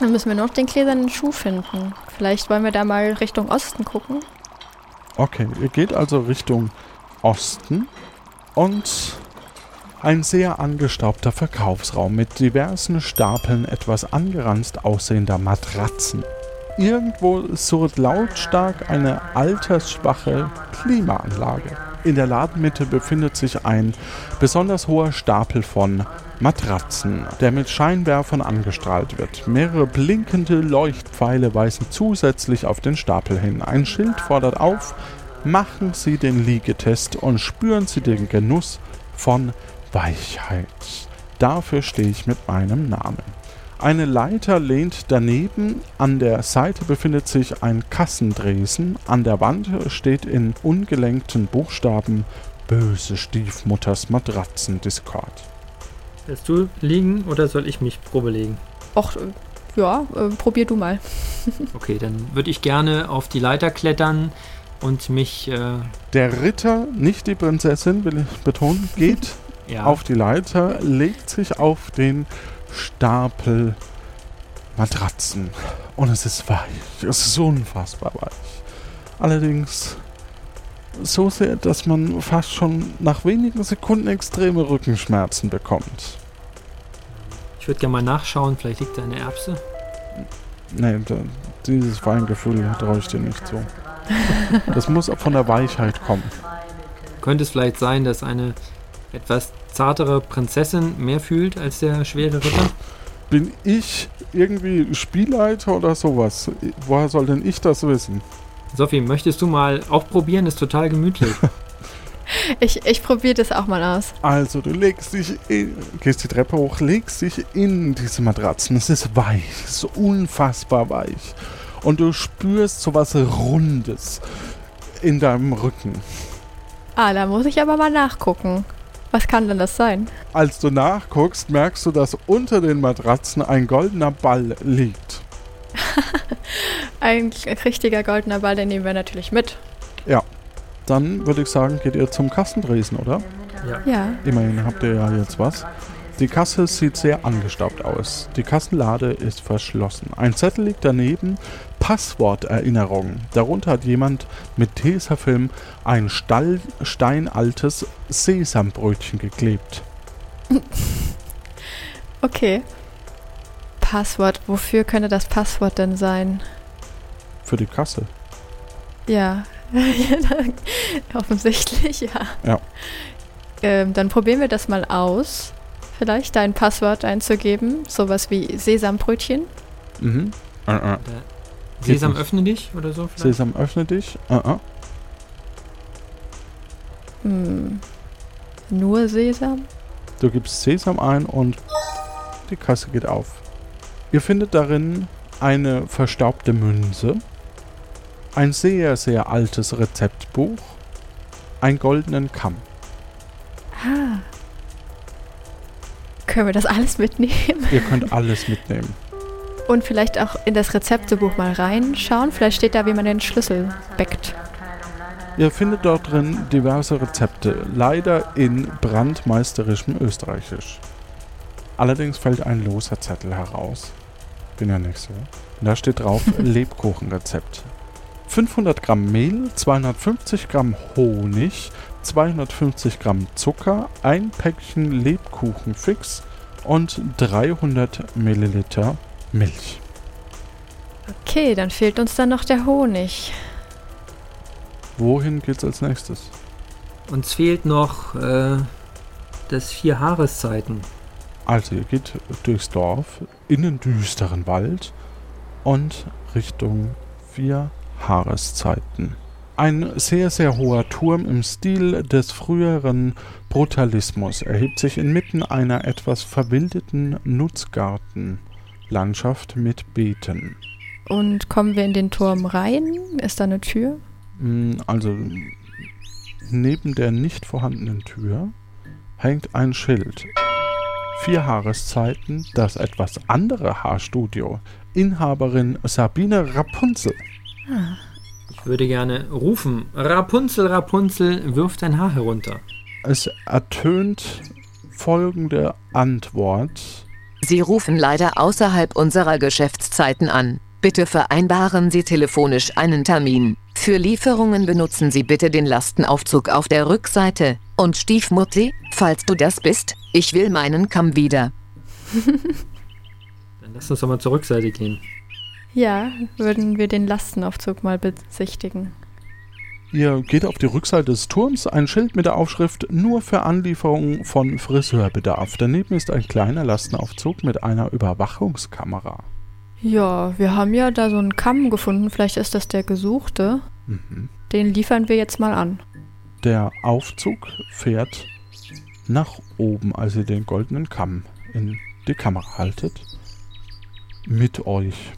Dann müssen wir noch den gläsernen Schuh finden. Vielleicht wollen wir da mal Richtung Osten gucken. Okay, ihr geht also Richtung Osten und ein sehr angestaubter Verkaufsraum mit diversen Stapeln etwas angeranzt aussehender Matratzen. Irgendwo surrt lautstark eine altersschwache Klimaanlage. In der Ladenmitte befindet sich ein besonders hoher Stapel von Matratzen, der mit Scheinwerfern angestrahlt wird. Mehrere blinkende Leuchtpfeile weisen zusätzlich auf den Stapel hin. Ein Schild fordert auf, machen Sie den Liegetest und spüren Sie den Genuss von Weichheit. Dafür stehe ich mit meinem Namen. Eine Leiter lehnt daneben, an der Seite befindet sich ein Kassendresen, an der Wand steht in ungelenkten Buchstaben Böse Stiefmutters Matratzen-Discord. Willst du liegen oder soll ich mich probelegen? Och, ja, äh, probier du mal. [LAUGHS] okay, dann würde ich gerne auf die Leiter klettern und mich. Äh der Ritter, nicht die Prinzessin, will ich betonen, geht [LAUGHS] ja. auf die Leiter, legt sich auf den Stapel Matratzen. Und es ist weich. Es ist unfassbar weich. Allerdings so sehr, dass man fast schon nach wenigen Sekunden extreme Rückenschmerzen bekommt. Ich würde gerne mal nachschauen, vielleicht liegt da eine Erbse. Nee, da, dieses Feingefühl traue ich dir nicht so. Das muss von der Weichheit kommen. Könnte es vielleicht sein, dass eine etwas zartere Prinzessin mehr fühlt als der schwere Ritter? Bin ich irgendwie Spielleiter oder sowas? Woher soll denn ich das wissen? Sophie, möchtest du mal auch probieren? Ist total gemütlich. [LAUGHS] ich ich probiere das auch mal aus. Also, du legst dich in, gehst die Treppe hoch, legst dich in diese Matratzen. Es ist weich, es ist unfassbar weich. Und du spürst so was Rundes in deinem Rücken. Ah, da muss ich aber mal nachgucken. Was kann denn das sein? Als du nachguckst, merkst du, dass unter den Matratzen ein goldener Ball liegt. [LAUGHS] ein richtiger goldener Ball, den nehmen wir natürlich mit. Ja. Dann würde ich sagen, geht ihr zum Kassendresen, oder? Ja. ja. Immerhin habt ihr ja jetzt was. Die Kasse sieht sehr angestaubt aus. Die Kassenlade ist verschlossen. Ein Zettel liegt daneben. Passworterinnerung. Darunter hat jemand mit Tesafilm ein Stall, steinaltes Sesambrötchen geklebt. [LAUGHS] Okay. Passwort. Wofür könnte das Passwort denn sein? Für die Kasse. Ja. [LAUGHS] Offensichtlich, ja. Ja. Ähm, dann probieren wir das mal aus vielleicht dein Passwort einzugeben. Sowas wie Sesambrötchen. Mhm. Uh -uh. Sesam öffne dich oder so? Vielleicht? Sesam öffne dich. Uh hm. Nur Sesam? Du gibst Sesam ein und die Kasse geht auf. Ihr findet darin eine verstaubte Münze, ein sehr, sehr altes Rezeptbuch, einen goldenen Kamm. Ah, können wir das alles mitnehmen? Ihr könnt alles mitnehmen. Und vielleicht auch in das Rezeptebuch mal reinschauen. Vielleicht steht da, wie man den Schlüssel backt. Ihr findet dort drin diverse Rezepte, leider in brandmeisterischem Österreichisch. Allerdings fällt ein loser Zettel heraus. Bin ja nicht so. Und da steht drauf [LAUGHS] Lebkuchenrezept. 500 Gramm Mehl, 250 Gramm Honig, 250 Gramm Zucker, ein Päckchen Lebkuchenfix und 300 Milliliter Milch. Okay, dann fehlt uns dann noch der Honig. Wohin geht's als nächstes? Uns fehlt noch äh, das vier Haareszeiten. Also ihr geht durchs Dorf in den düsteren Wald und Richtung vier Haareszeiten. Ein sehr, sehr hoher Turm im Stil des früheren Brutalismus erhebt sich inmitten einer etwas verwildeten Nutzgartenlandschaft mit Beeten. Und kommen wir in den Turm rein? Ist da eine Tür? Mm, Also neben der nicht vorhandenen Tür hängt ein Schild. Vier Jahreszeiten, das etwas andere Haarstudio. Inhaberin Sabine Rapunzel. Ah. Ich würde gerne rufen. Rapunzel, Rapunzel, wirf dein Haar herunter. Es ertönt folgende Antwort. Sie rufen leider außerhalb unserer Geschäftszeiten an. Bitte vereinbaren Sie telefonisch einen Termin. Für Lieferungen benutzen Sie bitte den Lastenaufzug auf der Rückseite. Und Stiefmutti, falls du das bist, ich will meinen Kamm wieder. Dann lass uns doch mal zur Rückseite gehen. Ja, würden wir den Lastenaufzug mal besichtigen. Ihr geht auf die Rückseite des Turms, ein Schild mit der Aufschrift nur für Anlieferung von Friseurbedarf. Daneben ist ein kleiner Lastenaufzug mit einer Überwachungskamera. Ja, wir haben ja da so einen Kamm gefunden. Vielleicht ist das der gesuchte. Mhm. Den liefern wir jetzt mal an. Der Aufzug fährt nach oben, als ihr den goldenen Kamm in die Kamera haltet. Mit euch.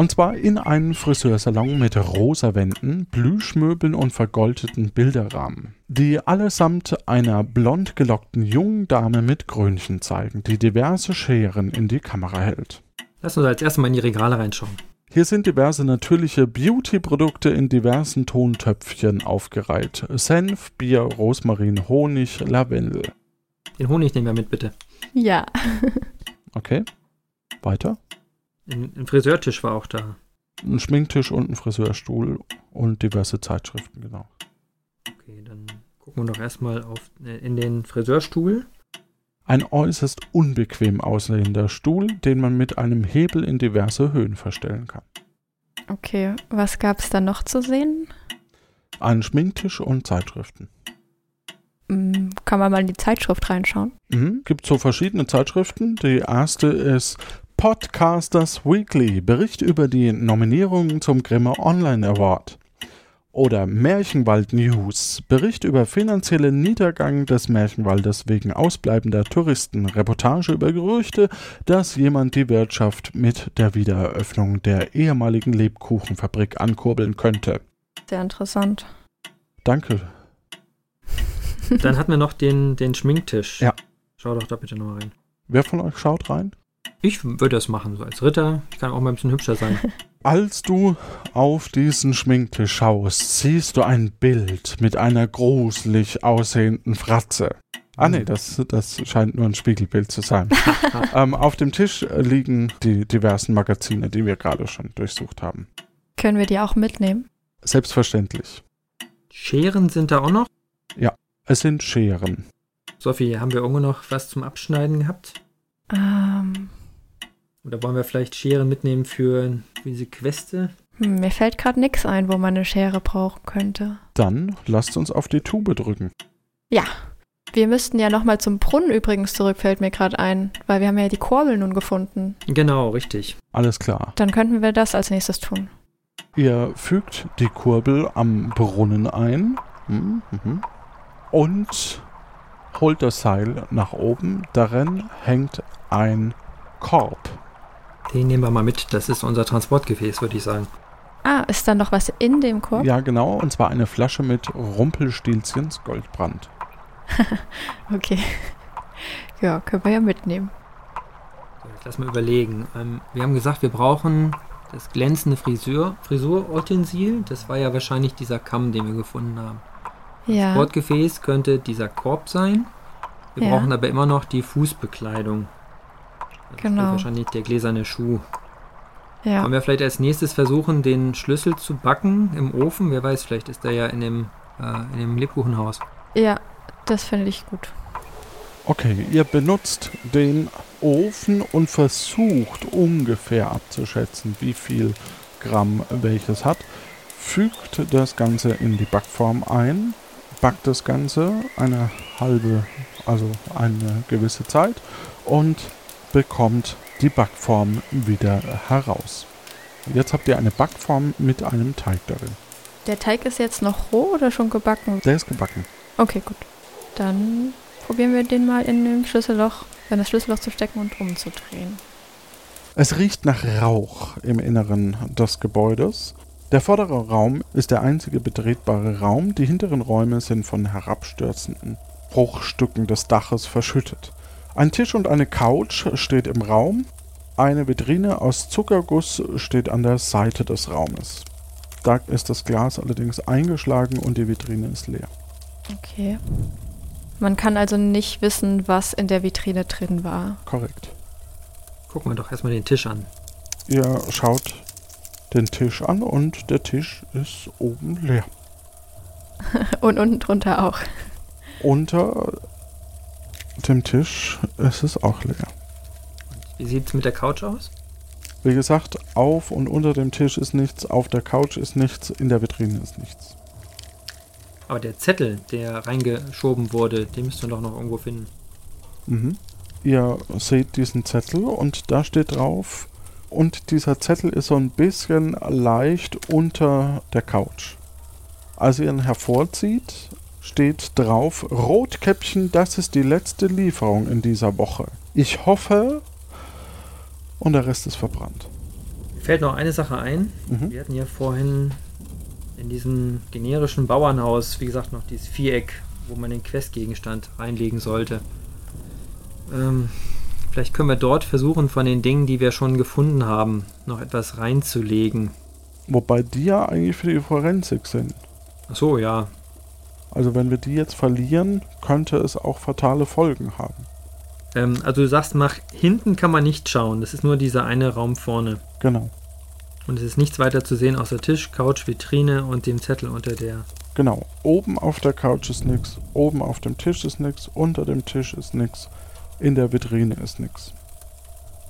Und zwar in einen Friseursalon mit rosa Wänden, Plüschmöbeln und vergoldeten Bilderrahmen, die allesamt einer blond gelockten jungen Dame mit Krönchen zeigen, die diverse Scheren in die Kamera hält. Lass uns als erstes mal in die Regale reinschauen. Hier sind diverse natürliche Beauty-Produkte in diversen Tontöpfchen aufgereiht. Senf, Bier, Rosmarin, Honig, Lavendel. Den Honig nehmen wir mit, bitte. Ja. Okay. Weiter. Ein, ein Friseurtisch war auch da. Ein Schminktisch und ein Friseurstuhl und diverse Zeitschriften, genau. Okay, dann gucken wir doch erstmal auf, äh, in den Friseurstuhl. Ein äußerst unbequem aussehender Stuhl, den man mit einem Hebel in diverse Höhen verstellen kann. Okay, was gab's da noch zu sehen? Ein Schminktisch und Zeitschriften. Hm, kann man mal in die Zeitschrift reinschauen? Mhm. Gibt so verschiedene Zeitschriften. Die erste ist Podcasters Weekly, Bericht über die Nominierungen zum Grimme Online Award. Oder Märchenwald News, Bericht über finanziellen Niedergang des Märchenwaldes wegen ausbleibender Touristen, Reportage über Gerüchte, dass jemand die Wirtschaft mit der Wiedereröffnung der ehemaligen Lebkuchenfabrik ankurbeln könnte. Sehr interessant. Danke. Dann hatten wir noch den, den Schminktisch. Ja. Schau doch da bitte nochmal rein. Wer von euch schaut rein? Ich würde das machen, so als Ritter. Ich kann auch mal ein bisschen hübscher sein. [LAUGHS] Als du auf diesen Schminktisch schaust, siehst du ein Bild mit einer gruselig aussehenden Fratze. Ah nee, das, das scheint nur ein Spiegelbild zu sein. [LAUGHS] ähm, auf dem Tisch liegen die diversen Magazine, die wir gerade schon durchsucht haben. Können wir die auch mitnehmen? Selbstverständlich. Scheren sind da auch noch? Ja, es sind Scheren. Sophie, haben wir irgendwo noch was zum Abschneiden gehabt? Ähm, Oder wollen wir vielleicht Scheren mitnehmen für diese Queste? hm, mir fällt gerade nichts ein, wo man eine Schere brauchen könnte. Dann lasst uns auf die Tube drücken. Ja. Wir müssten ja nochmal zum Brunnen übrigens zurück, fällt mir gerade ein, weil wir haben ja die Kurbel nun gefunden. Genau, richtig. Alles klar. Dann könnten wir das als nächstes tun. Ihr fügt die Kurbel am Brunnen ein mhm, mhm, und holt das Seil nach oben. Darin hängt ein Korb. Den nehmen wir mal mit. Das ist unser Transportgefäß, würde ich sagen. Ah, ist da noch was in dem Korb? Ja, genau. Und zwar eine Flasche mit Rumpelstilzchens Goldbrand. [LAUGHS] Okay. [LAUGHS] Ja, können wir ja mitnehmen. So, jetzt lass mal überlegen. Ähm, wir haben gesagt, wir brauchen das glänzende Frisur, Frisurutensil. Das war ja wahrscheinlich dieser Kamm, den wir gefunden haben. Ja. Sportgefäß könnte dieser Korb sein. Wir Ja. brauchen aber immer noch die Fußbekleidung. Das Genau. wahrscheinlich der gläserne Schuh. Ja. Wollen wir vielleicht als nächstes versuchen, den Schlüssel zu backen im Ofen? Wer weiß, vielleicht ist der ja in dem, äh, in dem Lebkuchenhaus. Ja, das finde ich gut. Okay, ihr benutzt den Ofen und versucht ungefähr abzuschätzen, wie viel Gramm welches hat. Fügt das Ganze in die Backform ein, backt das Ganze eine halbe, also eine gewisse Zeit und bekommt die Backform wieder heraus. Jetzt habt ihr eine Backform mit einem Teig darin. Der Teig ist jetzt noch roh oder schon gebacken? Der ist gebacken. Okay, gut. Dann probieren wir den mal in dem Schlüsselloch, in das Schlüsselloch zu stecken und umzudrehen. Es riecht nach Rauch im Inneren des Gebäudes. Der vordere Raum ist der einzige betretbare Raum. Die hinteren Räume sind von herabstürzenden Bruchstücken des Daches verschüttet. Ein Tisch und eine Couch steht im Raum. Eine Vitrine aus Zuckerguss steht an der Seite des Raumes. Da ist das Glas allerdings eingeschlagen und die Vitrine ist leer. Okay. Man kann also nicht wissen, was in der Vitrine drin war. Korrekt. Gucken wir doch erstmal den Tisch an. Ihr schaut den Tisch an und der Tisch ist oben leer. [LAUGHS] und unten drunter auch. Unter dem Tisch ist es auch leer. Wie sieht es mit der Couch aus? Wie gesagt, auf und unter dem Tisch ist nichts, auf der Couch ist nichts, in der Vitrine ist nichts. Aber der Zettel, der reingeschoben wurde, den müsst ihr doch noch irgendwo finden. Mhm. Ihr seht diesen Zettel und da steht drauf, und dieser Zettel ist so ein bisschen leicht unter der Couch. Als ihr ihn hervorzieht, steht drauf, Rotkäppchen, das ist die letzte Lieferung in dieser Woche. Ich hoffe, und der Rest ist verbrannt. Mir fällt noch eine Sache ein. Mhm. Wir hatten ja vorhin in diesem generischen Bauernhaus, wie gesagt, noch dieses Viereck, wo man den Questgegenstand reinlegen sollte. Ähm, vielleicht können wir dort versuchen, von den Dingen, die wir schon gefunden haben, noch etwas reinzulegen. Wobei die ja eigentlich für die Forensik sind. Ach so, ja. Also wenn wir die jetzt verlieren, könnte es auch fatale Folgen haben. Ähm, also du sagst, nach hinten kann man nicht schauen. Das ist nur dieser eine Raum vorne. Genau. Und es ist nichts weiter zu sehen außer Tisch, Couch, Vitrine und dem Zettel unter der. Genau. Oben auf der Couch ist nichts, oben auf dem Tisch ist nichts, unter dem Tisch ist nichts, in der Vitrine ist nichts.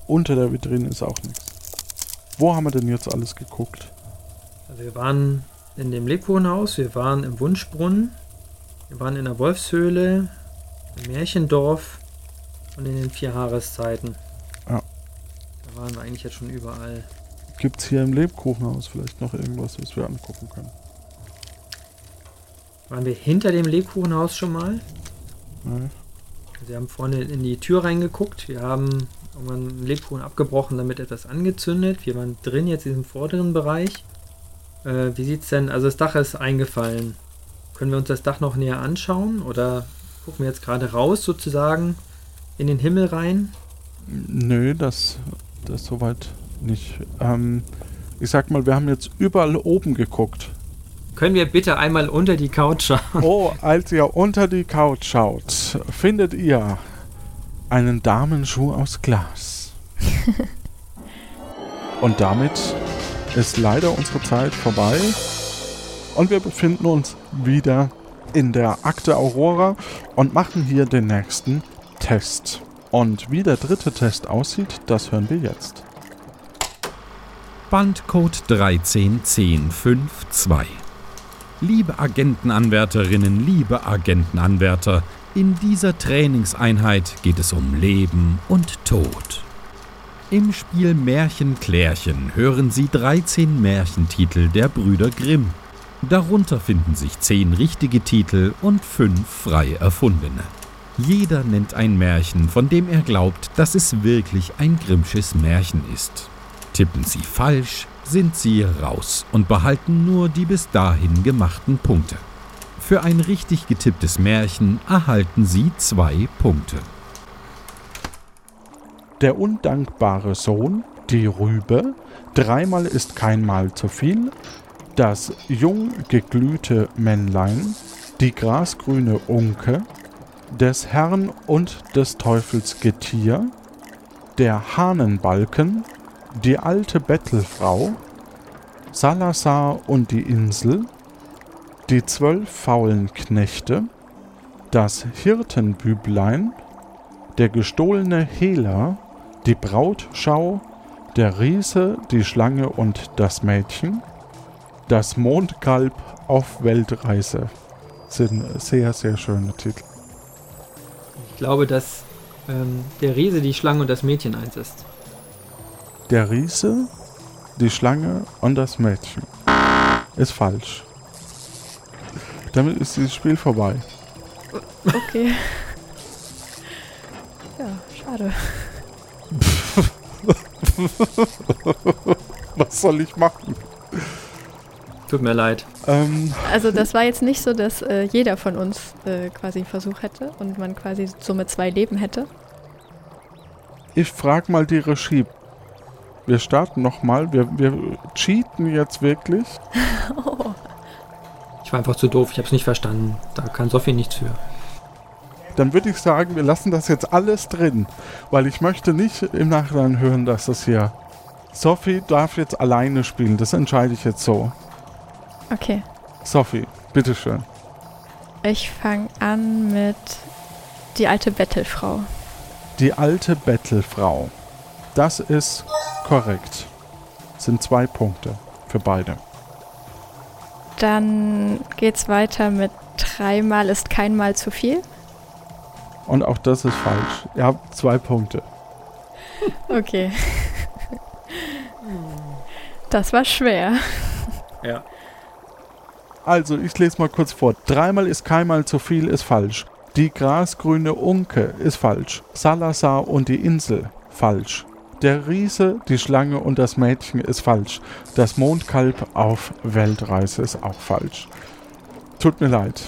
Unter der Vitrine ist auch nichts. Wo haben wir denn jetzt alles geguckt? Also wir waren in dem Lebkuchenhaus, wir waren im Wunschbrunnen, wir waren in der Wolfshöhle, im Märchendorf und in den vier Jahreszeiten. Ja. Da waren wir eigentlich jetzt schon überall. Gibt es hier im Lebkuchenhaus vielleicht noch irgendwas, was wir angucken können? Waren wir hinter dem Lebkuchenhaus schon mal? Nein. Wir haben vorne in die Tür reingeguckt. Wir haben irgendwann einen Lebkuchen abgebrochen, damit etwas angezündet. Wir waren drin jetzt in diesem vorderen Bereich. Äh, wie sieht's denn? Also das Dach ist eingefallen. Können wir uns das Dach noch näher anschauen oder gucken wir jetzt gerade raus sozusagen in den Himmel rein? Nö, das, das soweit nicht. Ähm, ich sag mal, wir haben jetzt überall oben geguckt. Können wir bitte einmal unter die Couch schauen? Oh, als ihr unter die Couch schaut, findet ihr einen Damenschuh aus Glas. [LAUGHS] Und damit ist leider unsere Zeit vorbei. Und wir befinden uns wieder in der Akte Aurora und machen hier den nächsten Test. Und wie der dritte Test aussieht, das hören wir jetzt. Bandcode 131052. Liebe Agentenanwärterinnen, liebe Agentenanwärter, in dieser Trainingseinheit geht es um Leben und Tod. Im Spiel Märchenklärchen hören Sie 13 Märchentitel der Brüder Grimm. Darunter finden sich 10 richtige Titel und 5 frei erfundene. Jeder nennt ein Märchen, von dem er glaubt, dass es wirklich ein Grimmsches Märchen ist. Tippen Sie falsch, sind Sie raus und behalten nur die bis dahin gemachten Punkte. Für ein richtig getipptes Märchen erhalten Sie zwei Punkte. Der undankbare Sohn, die Rübe, dreimal ist kein Mal zu viel, das jung geglühte Männlein, die grasgrüne Unke, des Herrn und des Teufels Getier, der Hahnenbalken, die alte Bettelfrau, Salazar und die Insel, die zwölf faulen Knechte, das Hirtenbüblein, der gestohlene Hehler, die Brautschau, der Riese, die Schlange und das Mädchen, das Mondkalb auf Weltreise sind sehr, sehr schöne Titel. Ich glaube, dass ähm, der Riese, die Schlange und das Mädchen eins ist. Der Riese, die Schlange und das Mädchen. Ist falsch. Damit ist dieses Spiel vorbei. Okay. [LAUGHS] ja, schade. [LAUGHS] Was soll ich machen? Tut mir leid. Ähm, Also das war jetzt nicht so, dass äh, jeder von uns äh, quasi einen Versuch hätte und man quasi somit zwei Leben hätte. ich frage mal die Regie. Wir starten nochmal. Wir, wir cheaten jetzt wirklich. [LAUGHS] Oh. Ich war einfach zu doof, ich habe es nicht verstanden. Da kann Sophie nichts für. Dann würde ich sagen, wir lassen das jetzt alles drin. Weil ich möchte nicht im Nachhinein hören, dass das hier... Sophie darf jetzt alleine spielen. Das entscheide ich jetzt so. Okay. Sophie, bitteschön. Ich fange an mit die alte Bettelfrau. Die alte Bettelfrau. Das ist korrekt. Sind zwei Punkte für beide. Dann geht's weiter mit dreimal ist keinmal zu viel. Und auch das ist falsch. Ihr habt zwei Punkte. Okay. Das war schwer. Ja. Also, ich lese mal kurz vor. Dreimal ist keinmal zu viel ist falsch. Die grasgrüne Unke ist falsch. Salazar und die Insel falsch. Der Riese, die Schlange und das Mädchen ist falsch. Das Mondkalb auf Weltreise ist auch falsch. Tut mir leid.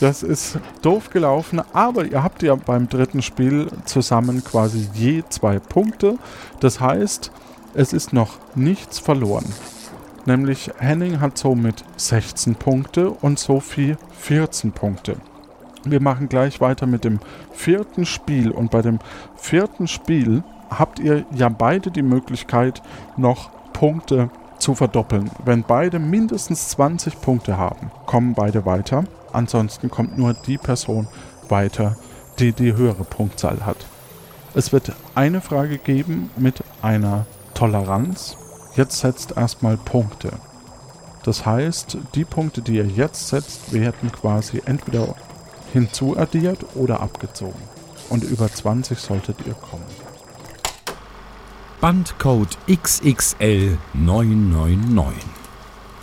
Das ist doof gelaufen, aber ihr habt ja beim dritten Spiel zusammen quasi je zwei Punkte. Das heißt, es ist noch nichts verloren. Nämlich Henning hat somit 16 Punkte und Sophie 14 Punkte. Wir machen gleich weiter mit dem vierten Spiel und bei dem vierten Spiel habt ihr ja beide die Möglichkeit, noch Punkte zu verdoppeln. Wenn beide mindestens 20 Punkte haben, kommen beide weiter. Ansonsten kommt nur die Person weiter, die die höhere Punktzahl hat. Es wird eine Frage geben mit einer Toleranz. Jetzt setzt erstmal Punkte. Das heißt, die Punkte, die ihr jetzt setzt, werden quasi entweder hinzuaddiert oder abgezogen. Und über 20 solltet ihr kommen. Bandcode XXL 999.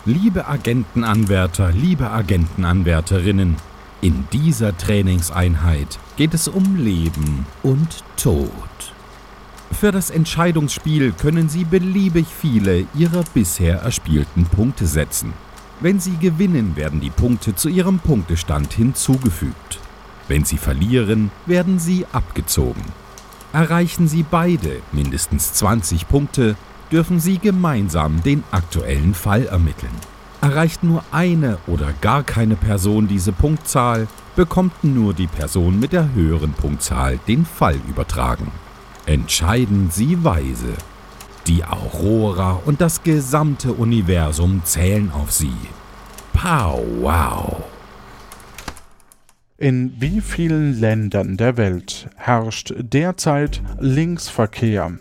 Liebe Agentenanwärter, liebe Agentenanwärterinnen, in dieser Trainingseinheit geht es um Leben und Tod. Für das Entscheidungsspiel können Sie beliebig viele Ihrer bisher erspielten Punkte setzen. Wenn Sie gewinnen, werden die Punkte zu Ihrem Punktestand hinzugefügt. Wenn Sie verlieren, werden sie abgezogen. Erreichen Sie beide mindestens 20 Punkte, dürfen Sie gemeinsam den aktuellen Fall ermitteln. Erreicht nur eine oder gar keine Person diese Punktzahl, bekommt nur die Person mit der höheren Punktzahl den Fall übertragen. Entscheiden Sie weise. Die Aurora und das gesamte Universum zählen auf Sie. Pow wow! In wie vielen Ländern der Welt herrscht derzeit Linksverkehr?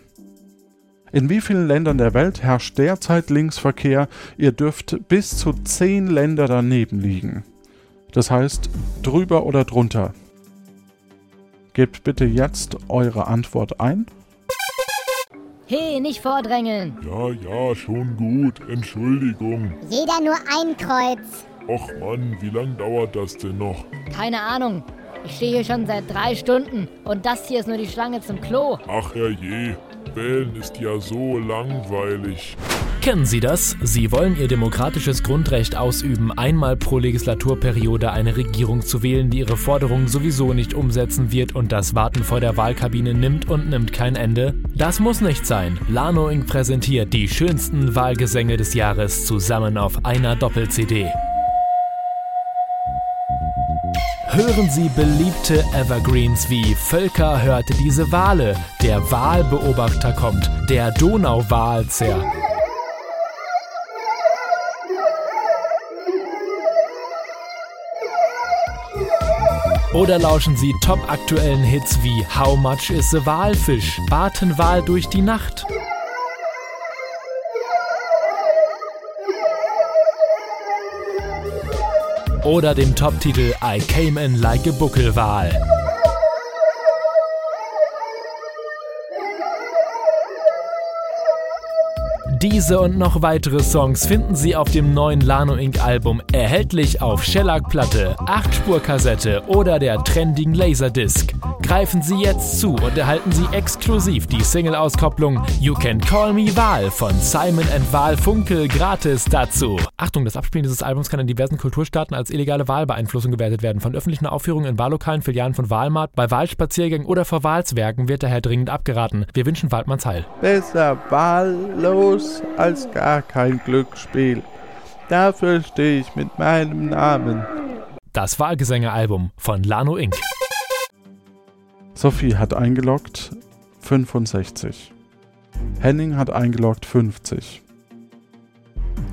In wie vielen Ländern der Welt herrscht derzeit Linksverkehr? Ihr dürft bis zu 10 Länder daneben liegen. Das heißt, drüber oder drunter. Gebt bitte jetzt eure Antwort ein. Hey, nicht vordrängeln. Ja, ja, schon gut. Entschuldigung. Jeder nur ein Kreuz. Och Mann, wie lang dauert das denn noch? Keine Ahnung. Ich stehe hier schon seit drei Stunden und das hier ist nur die Schlange zum Klo. Ach herrje, wählen ist ja so langweilig. Kennen Sie das? Sie wollen Ihr demokratisches Grundrecht ausüben, einmal pro Legislaturperiode eine Regierung zu wählen, die ihre Forderungen sowieso nicht umsetzen wird und das Warten vor der Wahlkabine nimmt und nimmt kein Ende? Das muss nicht sein. Lano Inc. präsentiert die schönsten Wahlgesänge des Jahres zusammen auf einer Doppel-CD. Hören Sie beliebte Evergreens wie Völker hörte diese Wale, der Wahlbeobachter kommt, der Donauwalzer. Oder lauschen Sie top-aktuellen Hits wie How Much is the Walfisch? Bartenwahl durch die Nacht. Oder dem Top-Titel I Came in Like a Buckelwal. Diese und noch weitere Songs finden Sie auf dem neuen Lano Inc. Album, erhältlich auf Shellac-Platte, 8-Spur-Kassette oder der trendigen Laserdisc. Greifen Sie jetzt zu und erhalten Sie exklusiv die Single-Auskopplung You Can Call Me Wahl von Simon Wahl Funkel gratis dazu. Achtung, das Abspielen dieses Albums kann in diversen Kulturstaaten als illegale Wahlbeeinflussung gewertet werden. Von öffentlichen Aufführungen in Wahllokalen, Filialen von Wahlmarkt, bei Wahlspaziergängen oder vor Wahlzwergen wird daher dringend abgeraten. Wir wünschen Waldmanns Heil. Besser wahllos als gar kein Glücksspiel. Dafür stehe ich mit meinem Namen. Das Wahlgesänge-Album von Lano Inc. Sophie hat eingeloggt 65. Henning hat eingeloggt 50.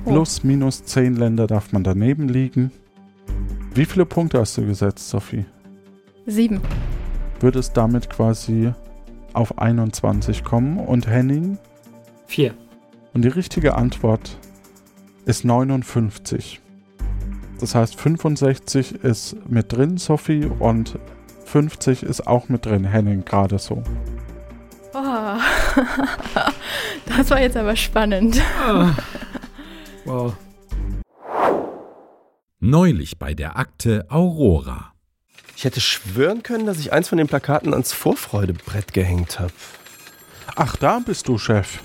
Plus, minus 10 Länder darf man daneben liegen. Wie viele Punkte hast du gesetzt, Sophie? Sieben. Würde es damit quasi auf 21 kommen und Henning? Vier. Und die richtige Antwort ist 59. Das heißt, 65 ist mit drin, Sophie, und 50 ist auch mit drin, Henning, gerade so. Oh. [LAUGHS] das war jetzt aber spannend. Oh. Wow. Neulich bei der Akte Aurora. Ich hätte schwören können, dass ich eins von den Plakaten ans Vorfreudebrett gehängt habe. Ach, da bist du, Chef.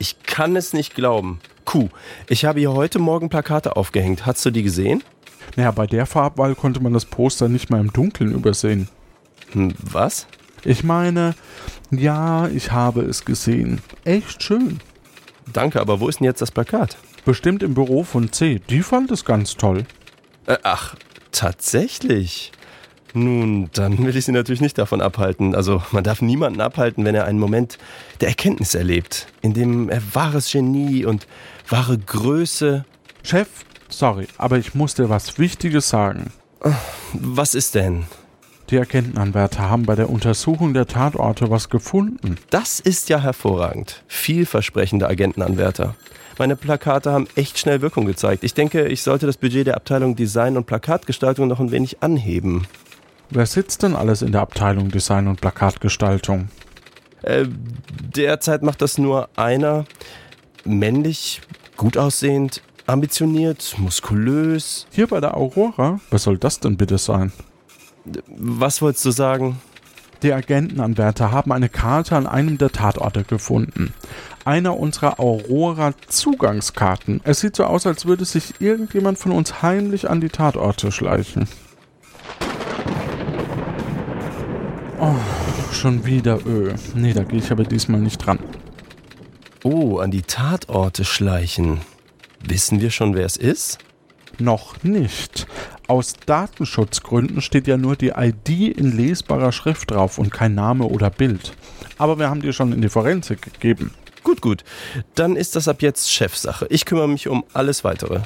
Ich kann es nicht glauben. Kuh, ich habe hier heute Morgen Plakate aufgehängt. Hast du die gesehen? Naja, bei der Farbwahl konnte man das Poster nicht mal im Dunkeln übersehen. Was? Ich meine, ja, ich habe es gesehen. Echt schön. Danke, aber wo ist denn jetzt das Plakat? Bestimmt im Büro von C. Die fand es ganz toll. Äh, ach, tatsächlich. Nun, dann will ich Sie natürlich nicht davon abhalten. Also, man darf niemanden abhalten, wenn er einen Moment der Erkenntnis erlebt, in dem er wahres Genie und wahre Größe. Chef, sorry, aber ich muss dir was Wichtiges sagen. Was ist denn? Die Agentenanwärter haben bei der Untersuchung der Tatorte was gefunden. Das ist ja hervorragend. Vielversprechende Agentenanwärter. Meine Plakate haben echt schnell Wirkung gezeigt. Ich denke, ich sollte das Budget der Abteilung Design und Plakatgestaltung noch ein wenig anheben. Wer sitzt denn alles in der Abteilung Design und Plakatgestaltung? Äh, derzeit macht das nur einer. Männlich, gut aussehend, ambitioniert, muskulös. Hier bei der Aurora? Was soll das denn bitte sein? Was wolltest du sagen? Die Agentenanwärter haben eine Karte an einem der Tatorte gefunden. Einer unserer Aurora-Zugangskarten. Es sieht so aus, als würde sich irgendjemand von uns heimlich an die Tatorte schleichen. Oh, schon wieder Öl. Nee, da gehe ich aber diesmal nicht dran. Oh, an die Tatorte schleichen. Wissen wir schon, wer es ist? Noch nicht. Aus Datenschutzgründen steht ja nur die ID in lesbarer Schrift drauf und kein Name oder Bild. Aber wir haben dir schon in die Forensik gegeben. Gut, gut. Dann ist das ab jetzt Chefsache. Ich kümmere mich um alles weitere.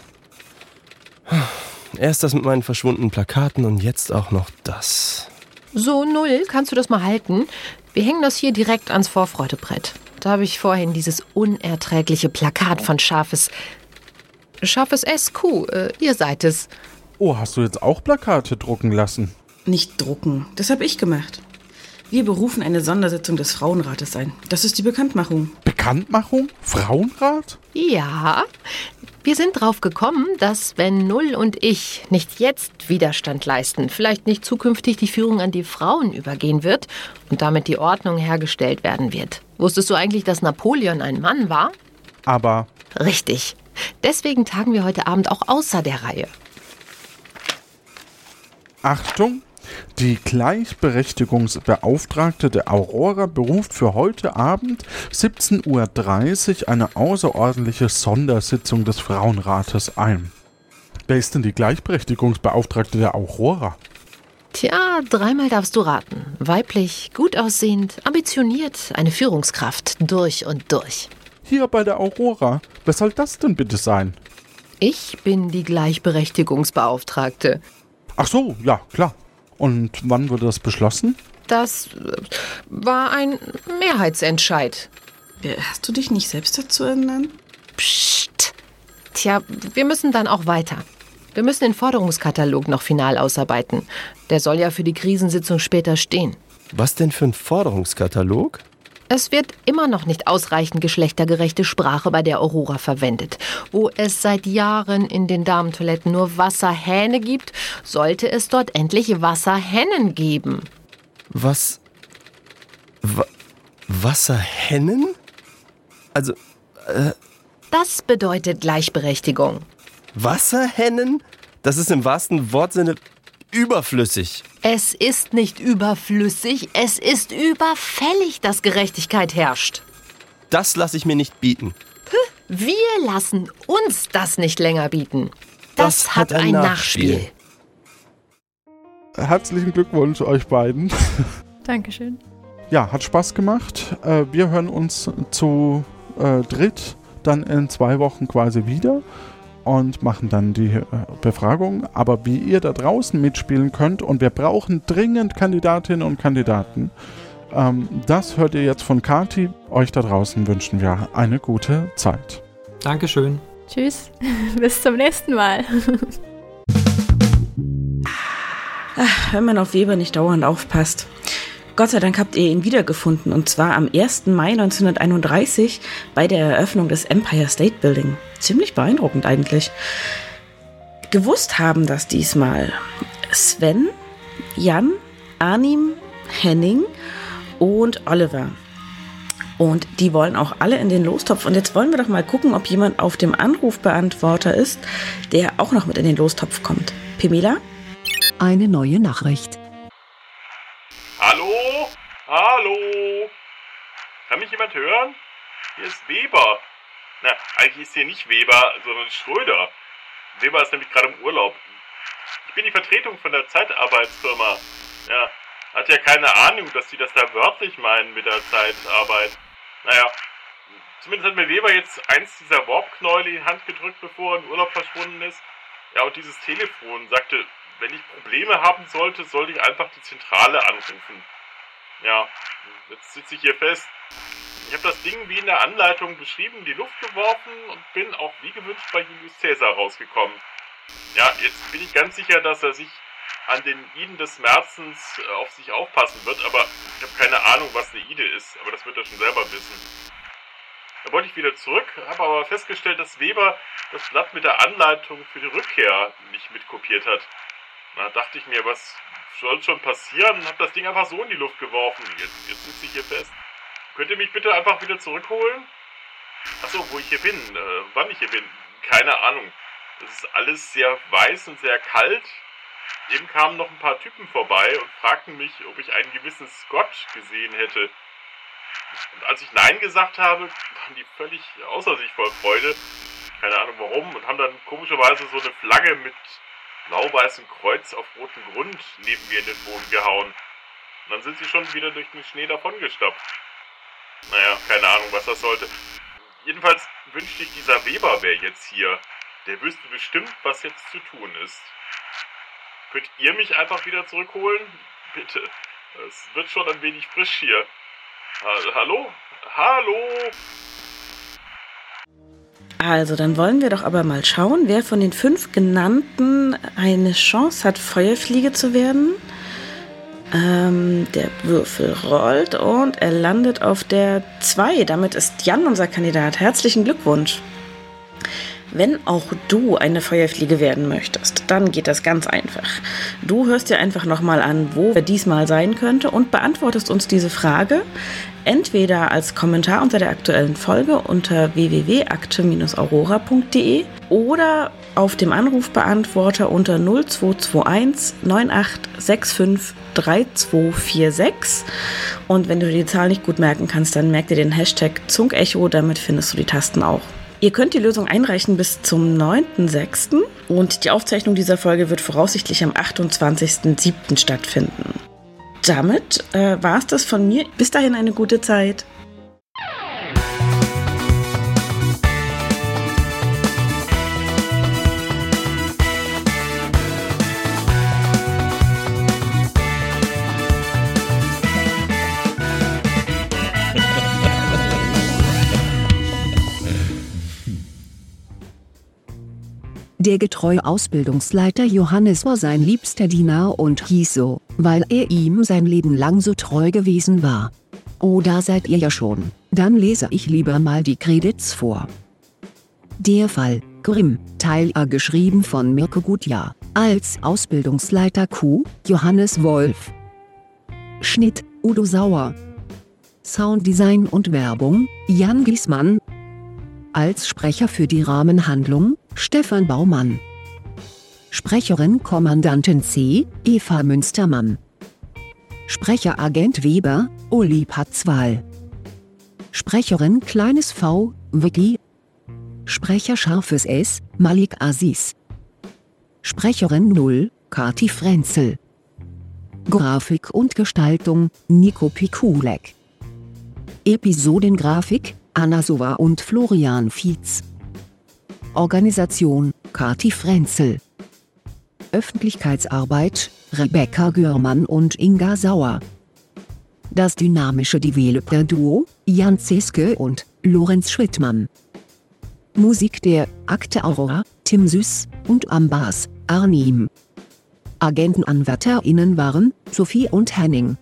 Erst das mit meinen verschwundenen Plakaten und jetzt auch noch das. So, Null, kannst du das mal halten? Wir hängen das hier direkt ans Vorfreudebrett. Da habe ich vorhin dieses unerträgliche Plakat von Scharfes. Scharfes SQ, äh, ihr seid es. Oh, hast du jetzt auch Plakate drucken lassen? Nicht drucken, das habe ich gemacht. Wir berufen eine Sondersitzung des Frauenrates ein. Das ist die Bekanntmachung. Bekanntmachung? Frauenrat? Ja. Wir sind drauf gekommen, dass wenn Null und ich nicht jetzt Widerstand leisten, vielleicht nicht zukünftig die Führung an die Frauen übergehen wird und damit die Ordnung hergestellt werden wird. Wusstest du eigentlich, dass Napoleon ein Mann war? Aber. Richtig. Deswegen tagen wir heute Abend auch außer der Reihe. Achtung! Die Gleichberechtigungsbeauftragte der Aurora beruft für heute Abend 17.30 Uhr eine außerordentliche Sondersitzung des Frauenrates ein. Wer ist denn die Gleichberechtigungsbeauftragte der Aurora? Tja, dreimal darfst du raten. Weiblich, gut aussehend, ambitioniert, eine Führungskraft durch und durch. Hier bei der Aurora? Wer soll das denn bitte sein? Ich bin die Gleichberechtigungsbeauftragte. Ach so, ja, klar. Und wann wurde das beschlossen? Das war ein Mehrheitsentscheid. Hast du dich nicht selbst dazu erinnern? Psst. Tja, wir müssen dann auch weiter. Wir müssen den Forderungskatalog noch final ausarbeiten. Der soll ja für die Krisensitzung später stehen. Was denn für ein Forderungskatalog? Es wird immer noch nicht ausreichend geschlechtergerechte Sprache bei der Aurora verwendet. Wo es seit Jahren in den Damentoiletten nur Wasserhähne gibt, sollte es dort endlich Wasserhennen geben. Was? Wa Wasserhennen? Also, äh, Das bedeutet Gleichberechtigung. Wasserhennen? Das ist im wahrsten Wortsinne überflüssig. Es ist nicht überflüssig, es ist überfällig, dass Gerechtigkeit herrscht. Das lasse ich mir nicht bieten. Wir lassen uns das nicht länger bieten. Das, hat, ein Nachspiel. Herzlichen Glückwunsch euch beiden. [LAUGHS] Dankeschön. Ja, hat Spaß gemacht. Äh, wir hören uns zu äh, dritt dann in zwei Wochen quasi wieder und machen dann die äh, Befragung. Aber wie ihr da draußen mitspielen könnt und wir brauchen dringend Kandidatinnen und Kandidaten, ähm, das hört ihr jetzt von Kati. Euch da draußen wünschen wir eine gute Zeit. Dankeschön. Tschüss. [LAUGHS] Bis zum nächsten Mal. Ach, wenn man auf Weber nicht dauernd aufpasst. Gott sei Dank habt ihr ihn wiedergefunden und zwar am 1. Mai 1931 bei der Eröffnung des Empire State Building. Ziemlich beeindruckend eigentlich. Gewusst haben das diesmal Sven, Jan, Arnim, Henning und Oliver. Und die wollen auch alle in den Lostopf. Und jetzt wollen wir doch mal gucken, ob jemand auf dem Anrufbeantworter ist, der auch noch mit in den Lostopf kommt. Pamela? Eine neue Nachricht. Hallo? Hallo? Kann mich jemand hören? Hier ist Weber. Na, eigentlich ist hier nicht Weber, sondern Schröder. Weber ist nämlich gerade im Urlaub. Ich bin die Vertretung von der Zeitarbeitsfirma. Ja, hat ja keine Ahnung, dass die das da wörtlich meinen mit der Zeitarbeit. Naja, zumindest hat mir Weber jetzt eins dieser Warpknäule in die Hand gedrückt, bevor er in Urlaub verschwunden ist. Ja, und dieses Telefon sagte, wenn ich Probleme haben sollte, sollte ich einfach die Zentrale anrufen. Ja, jetzt sitze ich hier fest. Ich habe das Ding wie in der Anleitung beschrieben, in die Luft geworfen und bin auch wie gewünscht bei Julius Caesar rausgekommen. Ja, jetzt bin ich ganz sicher, dass er sich an den Iden des Märzens äh, auf sich aufpassen wird, aber ich habe keine Ahnung, was eine Ide ist, aber das wird er schon selber wissen. Da wollte ich wieder zurück, habe aber festgestellt, dass Weber das Blatt mit der Anleitung für die Rückkehr nicht mitkopiert hat. Na, dachte ich mir, was soll schon passieren? Hab das Ding einfach so in die Luft geworfen. Jetzt, jetzt sitze ich hier fest. Könnt ihr mich bitte einfach wieder zurückholen? Achso, wo ich hier bin, äh, wann ich hier bin, keine Ahnung. Es ist alles sehr weiß und sehr kalt. Eben kamen noch ein paar Typen vorbei und fragten mich, ob ich einen gewissen Scott gesehen hätte. Und als ich Nein gesagt habe, waren die völlig außer sich vor Freude. Keine Ahnung warum. Und haben dann komischerweise so eine Flagge mit blau-weißem Kreuz auf rotem Grund neben mir in den Boden gehauen. Und dann sind sie schon wieder durch den Schnee davongestapft. Naja, keine Ahnung, was das sollte. Jedenfalls wünschte ich, dieser Weber wäre jetzt hier. Der wüsste bestimmt, was jetzt zu tun ist. Könnt ihr mich einfach wieder zurückholen? Bitte. Es wird schon ein wenig frisch hier. Ha hallo? Hallo? Also, dann wollen wir doch aber mal schauen, wer von den fünf genannten eine Chance hat, Feuerfliege zu werden. Ähm, der Würfel rollt und er landet auf der 2. Damit ist Jan unser Kandidat. Herzlichen Glückwunsch. Wenn auch du eine Feuerfliege werden möchtest, dann geht das ganz einfach. Du hörst dir einfach nochmal an, wo er diesmal sein könnte und beantwortest uns diese Frage entweder als Kommentar unter der aktuellen Folge unter www.akte-aurora.de oder auf dem Anrufbeantworter unter 0221 9865 3246. Und wenn du die Zahl nicht gut merken kannst, dann merk dir den Hashtag Zunkecho, damit findest du die Tasten auch. Ihr könnt die Lösung einreichen bis zum 9.6. und die Aufzeichnung dieser Folge wird voraussichtlich am 28.7. stattfinden. Damit äh, war es das von mir. Bis dahin eine gute Zeit. Der getreue Ausbildungsleiter Johannes war sein liebster Diener und hieß so, weil er ihm sein Leben lang so treu gewesen war. Oh, da seid ihr ja schon. Dann lese ich lieber mal die Credits vor. Der Fall Grimm, Teil A geschrieben von Mirko Gutjahr, als Ausbildungsleiter Q, Johannes Wolf. Schnitt, Udo Sauer. Sounddesign und Werbung, Jan Giesmann. Als Sprecher für die Rahmenhandlung, Stefan Baumann. Sprecherin Kommandantin C, Eva Münstermann. Sprecher Agent Weber, Uli Patzwal. Sprecherin Kleines V, Vicky. Sprecher Scharfes S, Malik Aziz. Sprecherin 0, Kati Frenzel. Grafik und Gestaltung, Nico Pikulek. Episodengrafik, Anna Sova und Florian Fietz. Organisation, Kati Frenzel. Öffentlichkeitsarbeit, Rebecca Görmann und Inga Sauer. Das dynamische Developer-Duo, Jan Zeske und Lorenz Schwittmann. Musik der Akte Aurora, Tim Süß und am Bass, Arnim. AgentenanwärterInnen waren Sophie und Henning.